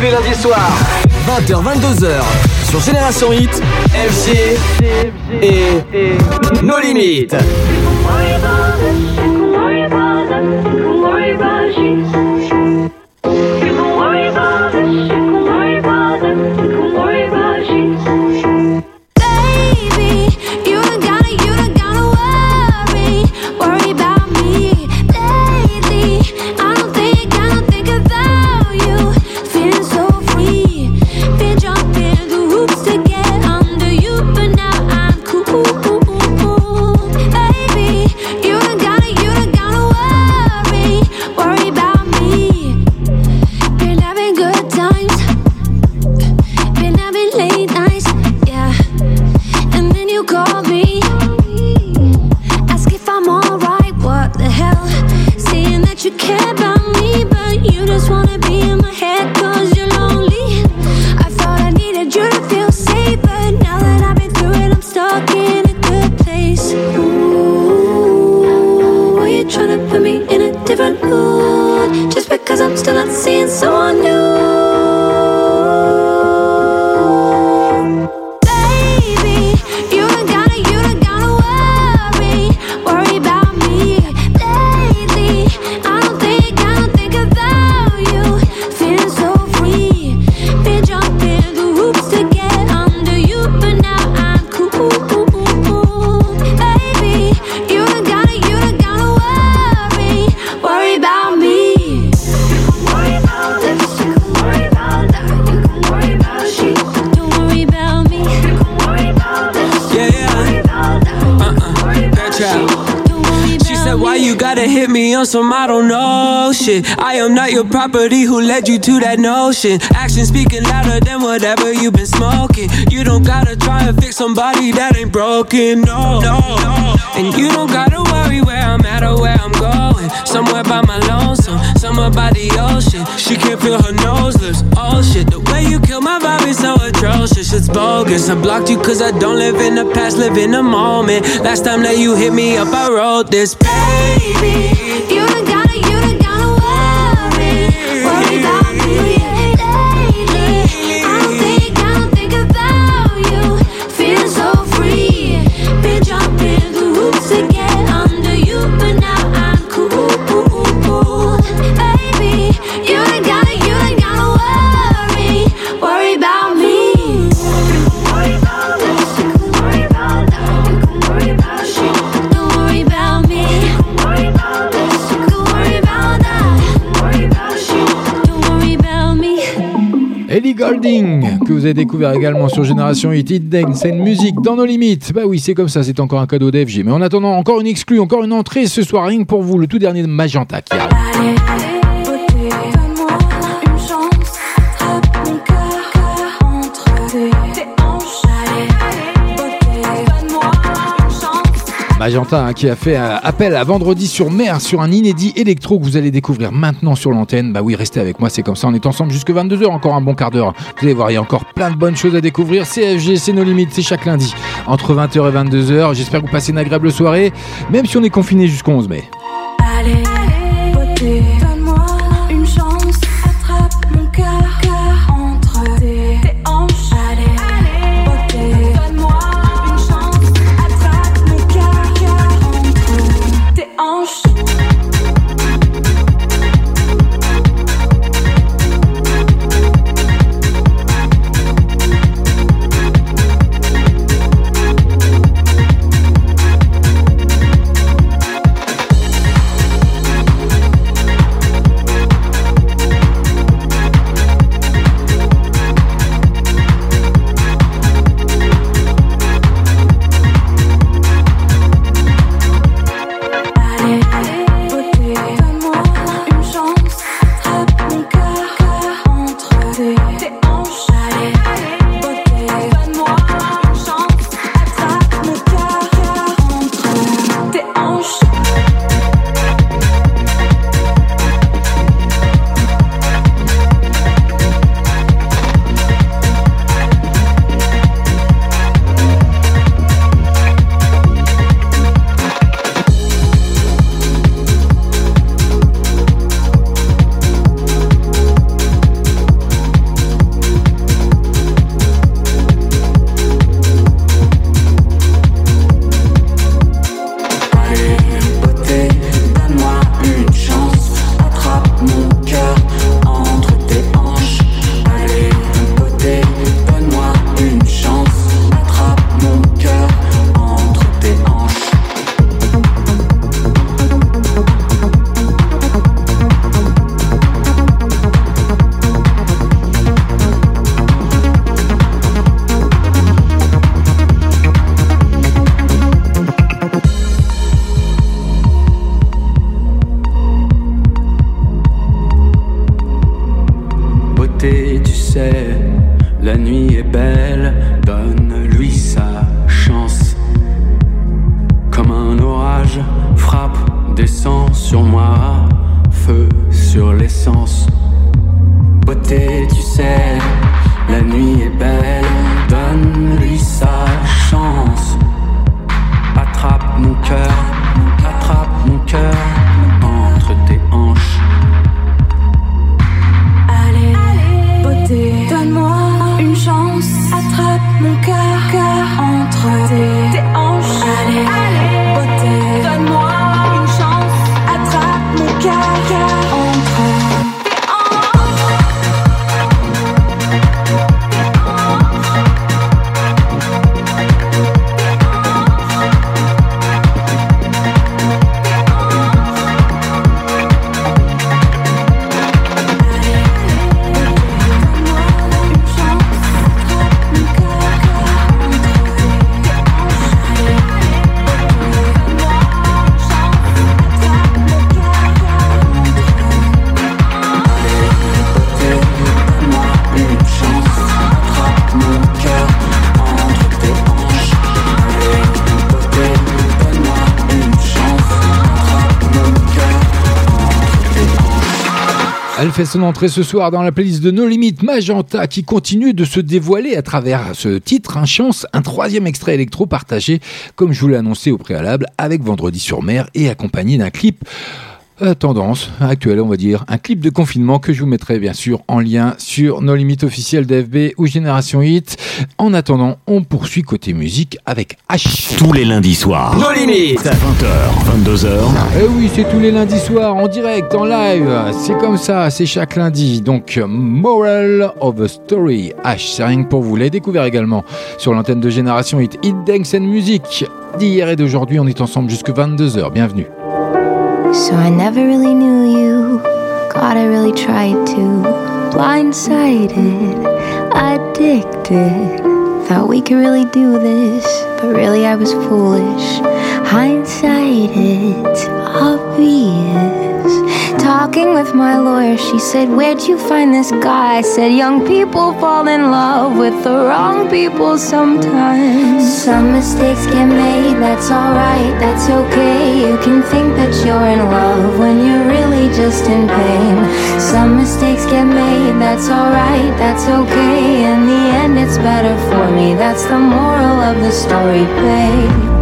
Tous- les lundis soirs, 20h, 22h, sur Génération Hit, FG et nos limites. To that notion? Action speaking louder than whatever you've been smoking. You don't gotta try and fix somebody that ain't broken, no, no, no. And you don't gotta worry where I'm at or where I'm going. Somewhere by my lonesome, somewhere by the ocean. She can't feel her nose lips, oh shit. The way you kill my vibe is so atrocious, it's bogus. I blocked you cause I don't live in the past, live in the moment. Last time that you hit me up, I wrote this, baby. Que vous avez découvert également sur Génération Hit, Hit c'est une musique dans nos limites. Bah oui, c'est comme ça, c'est encore un cadeau d'FG. Mais en attendant, encore une exclue, encore une entrée ce soir, que pour vous, le tout dernier de Magenta qui arrive. Magenta hein, qui a fait euh, appel à vendredi sur mer sur un inédit électro que vous allez découvrir maintenant sur l'antenne. Bah oui, restez avec moi, c'est comme ça. On est ensemble jusque 22h, encore un bon quart d'heure. Vous allez voir, il y a encore plein de bonnes choses à découvrir. CFG, c'est nos limites, c'est chaque lundi entre 20h et 22h. J'espère que vous passez une agréable soirée, même si on est confiné jusqu'au 11 mai. Allez, Tu sais, la nuit est belle, son entrée ce soir dans la playlist de No Limit Magenta qui continue de se dévoiler à travers ce titre, un chance, un troisième extrait électro partagé, comme je vous l'ai annoncé au préalable, avec Vendredi sur mer et accompagné d'un clip euh, tendance actuelle, on va dire. Un clip de confinement que je vous mettrai bien sûr en lien sur nos limites officielles d'FB ou Génération Hit. En attendant, on poursuit côté musique avec H. Tous les lundis soirs. Nos limites 20h, 22h. Eh oui, c'est tous les lundis soirs en direct, en live. C'est comme ça, c'est chaque lundi. Donc, Moral of the Story. H, c'est rien que pour vous. L'avez découvert également sur l'antenne de Génération Hit. Hit Dance and Music. D'hier et d'aujourd'hui, on est ensemble jusque 22h. Bienvenue. So I never really knew you. God, I really tried to. Blindsided, addicted. Thought we could really do this, but really I was foolish. Hindsight, it's obvious. Talking with my lawyer, she said, Where'd you find this guy? I said, Young people fall in love with the wrong people sometimes. Some mistakes get made, that's alright, that's okay. You can think that you're in love when you're really just in pain. Some mistakes get made, that's alright, that's okay. In the end, it's better for me. That's the moral of the story, babe.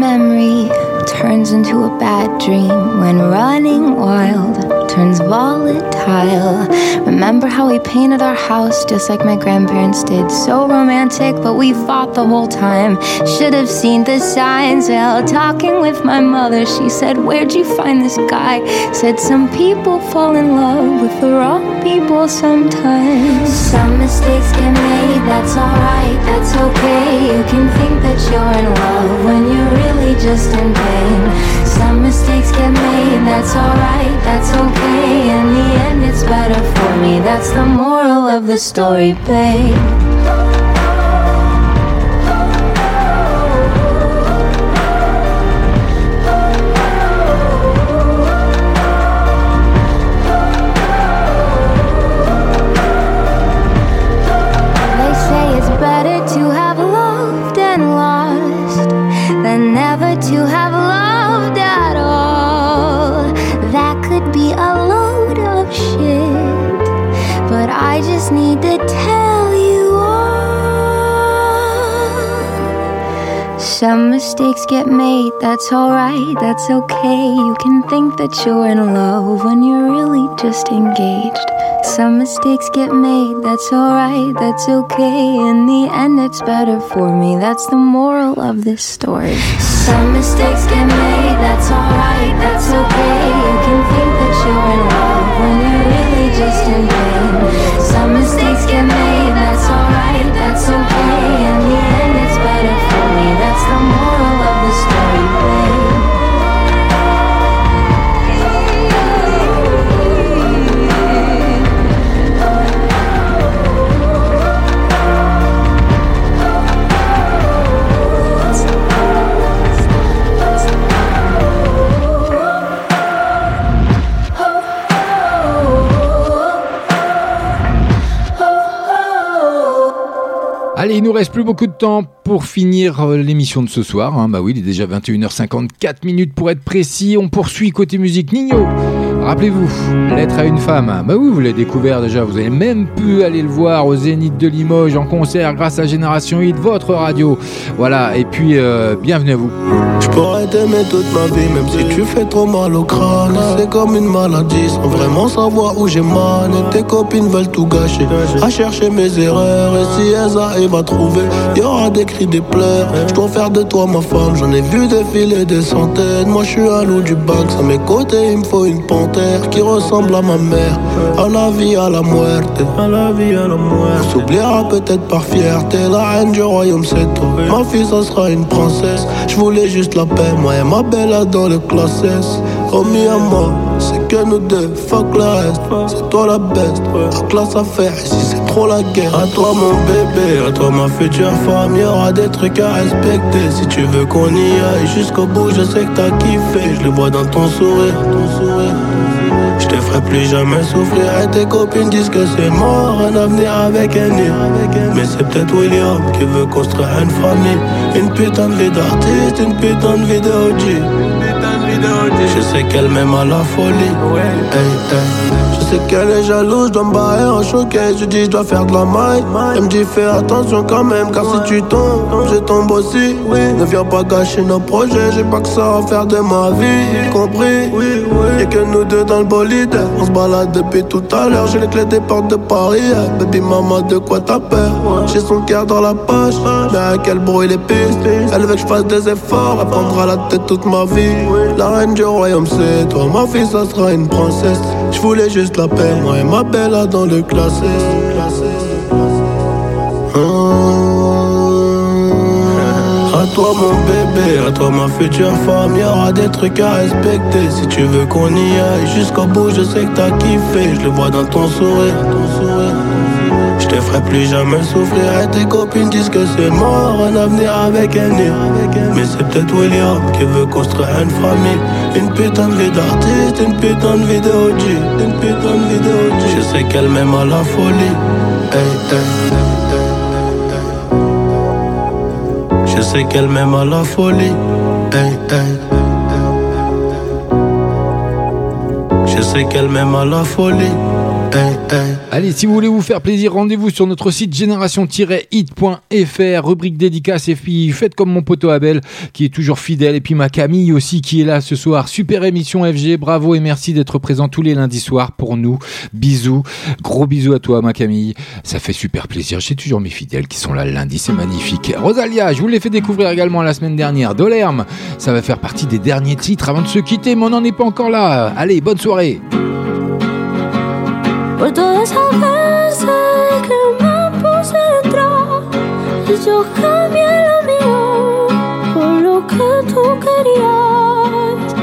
Memory turns into a bad dream when running wild turns volatile. Remember how we painted our house just like my grandparents did? So romantic, but we fought the whole time. Should have seen the signs. Well, talking with my mother, she said, Where'd you find this guy? Said, Some people fall in love with the wrong people sometimes. Some mistakes get made, that's alright, that's okay. You can think that you're in love when you're really just in pain. Some mistakes get made, that's alright, that's okay. In the end, it's better for me. That's the moral of the story, babe. They say it's better to have loved and lost than never to have loved could be a load of shit, but I just need to tell you all. Some mistakes get made, that's alright, that's okay. You can think that you're in love when you're really just engaged. Some mistakes get made, that's alright, that's okay. In the end, it's better for me. That's the moral of this story. Some mistakes get made, that's alright, that's okay. You can think that you're in love when you're really just in pain. Some mistakes get made, that's Allez, il nous reste plus beaucoup de temps pour finir euh, l'émission de ce soir. hein. Bah oui, il est déjà 21h54 minutes pour être précis. On poursuit côté musique Nino. Rappelez-vous, Lettre à une femme. Bah oui, vous l'avez découvert déjà. Vous avez même pu aller le voir au Zénith de Limoges en concert grâce à Génération Hit, votre radio. Voilà, et puis euh, bienvenue à vous. Je pourrais t'aimer toute ma vie, même si tu fais trop mal au crâne. C'est comme une maladie, sans vraiment savoir où j'ai mal. Et tes copines veulent tout gâcher, à chercher mes erreurs. Et si elles arrivent à trouver, y aura des cris, des pleurs. Je dois faire de toi ma femme, j'en ai vu défiler des centaines. Moi je suis un loup du bac, à mes côtés il me faut une qui ressemble à ma mère. À la vie, à la muerte. À la vie, à la muerte. On s'oubliera peut-être par fierté, la reine du royaume c'est toi. Ma fille ça sera une princesse, je voulais juste la paix, moi et ma belle dans le classe S. Oh mi amor, c'est que nous deux, fuck le reste. C'est toi la best, la classe à faire, ici c'est trop la guerre. À toi mon bébé, à toi ma future femme, y aura des trucs à respecter. Si tu veux qu'on y aille jusqu'au bout, je sais que t'as kiffé. Je le vois dans ton sourire, ton sourire. Je te ferai plus jamais souffrir et tes copines disent que c'est mort Un avenir avec un Mais c'est peut-être William qui veut construire une famille Une putain de vie d'artiste, une putain de vie de Je sais qu'elle m'aime à la folie. Je sais qu'elle est jalouse, je dois me barrer en showcase Je dis je dois faire de la maille. Elle me dit fais attention quand même Car si tu tombes, je tombe aussi. Ne viens pas gâcher nos projets J'ai pas que ça à faire de ma vie. Compris? Y'a que nous deux dans le bolide. On se balade depuis tout à l'heure J'ai les clés des portes de Paris. Baby maman de quoi t'as peur? J'ai son cœur dans la poche Mais à quel bruit les pistes? Elle veut que je fasse des efforts Elle prendra la tête toute ma vie. La reine du royaume c'est toi Ma fille ça sera une princesse. Je voulais juste la paix Moi et ma belle là dans le classé. À toi mon bébé, à toi ma future femme, y aura des trucs à respecter. Si tu veux qu'on y aille jusqu'au bout, je sais que t'as kiffé, je le vois dans ton sourire. Je te ferai plus jamais souffrir et tes copines disent que c'est mort, un avenir avec un nid. Mais c'est peut-être William qui veut construire une famille. Une putain de vie d'artiste, une putain de vie de une putain de vie de. Je sais qu'elle m'aime à la folie. Je sais qu'elle m'aime à la folie. Je sais qu'elle m'aime à la folie. Allez, si vous voulez vous faire plaisir, rendez-vous sur notre site génération-hit.fr, rubrique dédicace, et puis faites comme mon poteau Abel, qui est toujours fidèle, et puis ma Camille aussi, qui est là ce soir. Super émission FG, bravo et merci d'être présent tous les lundis soirs pour nous. Bisous, gros bisous à toi, ma Camille. Ça fait super plaisir. J'ai toujours mes fidèles qui sont là le lundi, c'est magnifique. Rosalia, je vous l'ai fait découvrir également la semaine dernière. Dolerme, ça va faire partie des derniers titres avant de se quitter, mais on n'en est pas encore là. Allez, bonne soirée. Por todas esas veces que me puse detrás y yo cambié lo mío por lo que tú querías.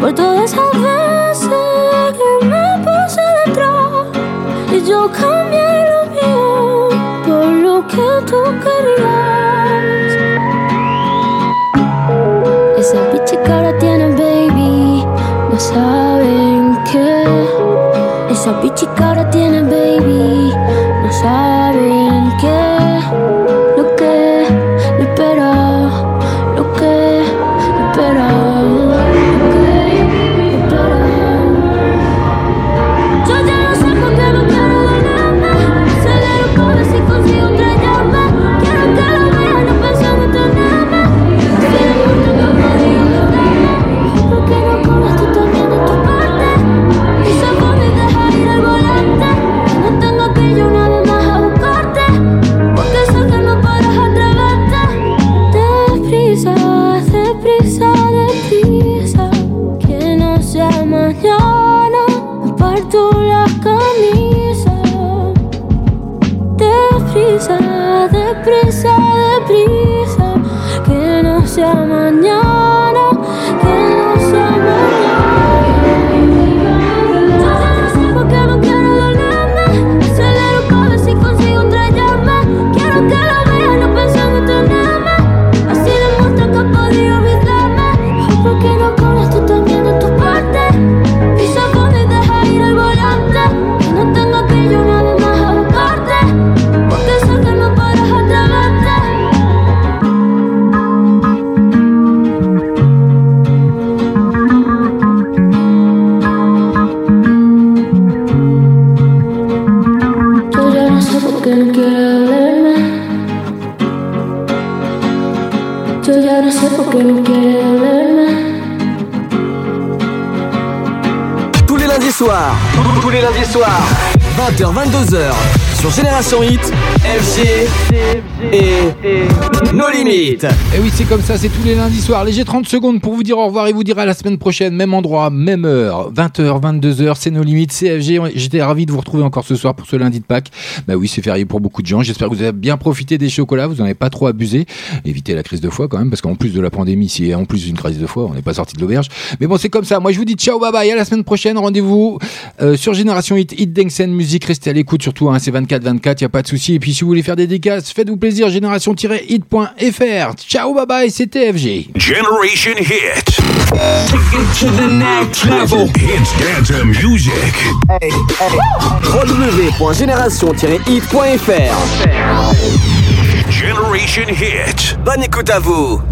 Por todas esas veces que me puse detrás y yo cambié lo mío por lo que tú querías. Esa bicha que ahora tiene baby no saben qué. Esa bichi que ahora tiene baby soirs, tous les lundis soirs, 20h, 22h, sur Génération Hit, FG et nos limites. Et oui, c'est comme ça, c'est tous les lundis soirs. J'ai 30 secondes pour vous dire au revoir et vous dire à la semaine prochaine, même endroit, même heure, 20h, 22h, c'est nos limites, CFG. J'étais ravi de vous retrouver encore ce soir pour ce lundi de Pâques. Bah oui, c'est férié pour beaucoup de gens. J'espère que vous avez bien profité des chocolats, vous n'en avez pas trop abusé. Évitez la crise de foie quand même, parce qu'en plus de la pandémie, si en plus d'une crise de foie, on n'est pas sorti de l'auberge. Mais bon, c'est comme ça. Moi, je vous dis ciao, bye bye, à la semaine prochaine. Rendez-vous euh, sur Génération Hit, Hit Dengsen Musique. Restez à l'écoute surtout, hein, c'est 24-24, y a pas de souci. Si vous voulez faire des dédicaces, faites-vous plaisir, génération-hit.fr. Ciao, bye bye, c'était FG. Generation Hit. Take it to the next level. It's dance music. Hey, hey. www.génération-hit.fr Generation Hit. Bonne écoute à vous.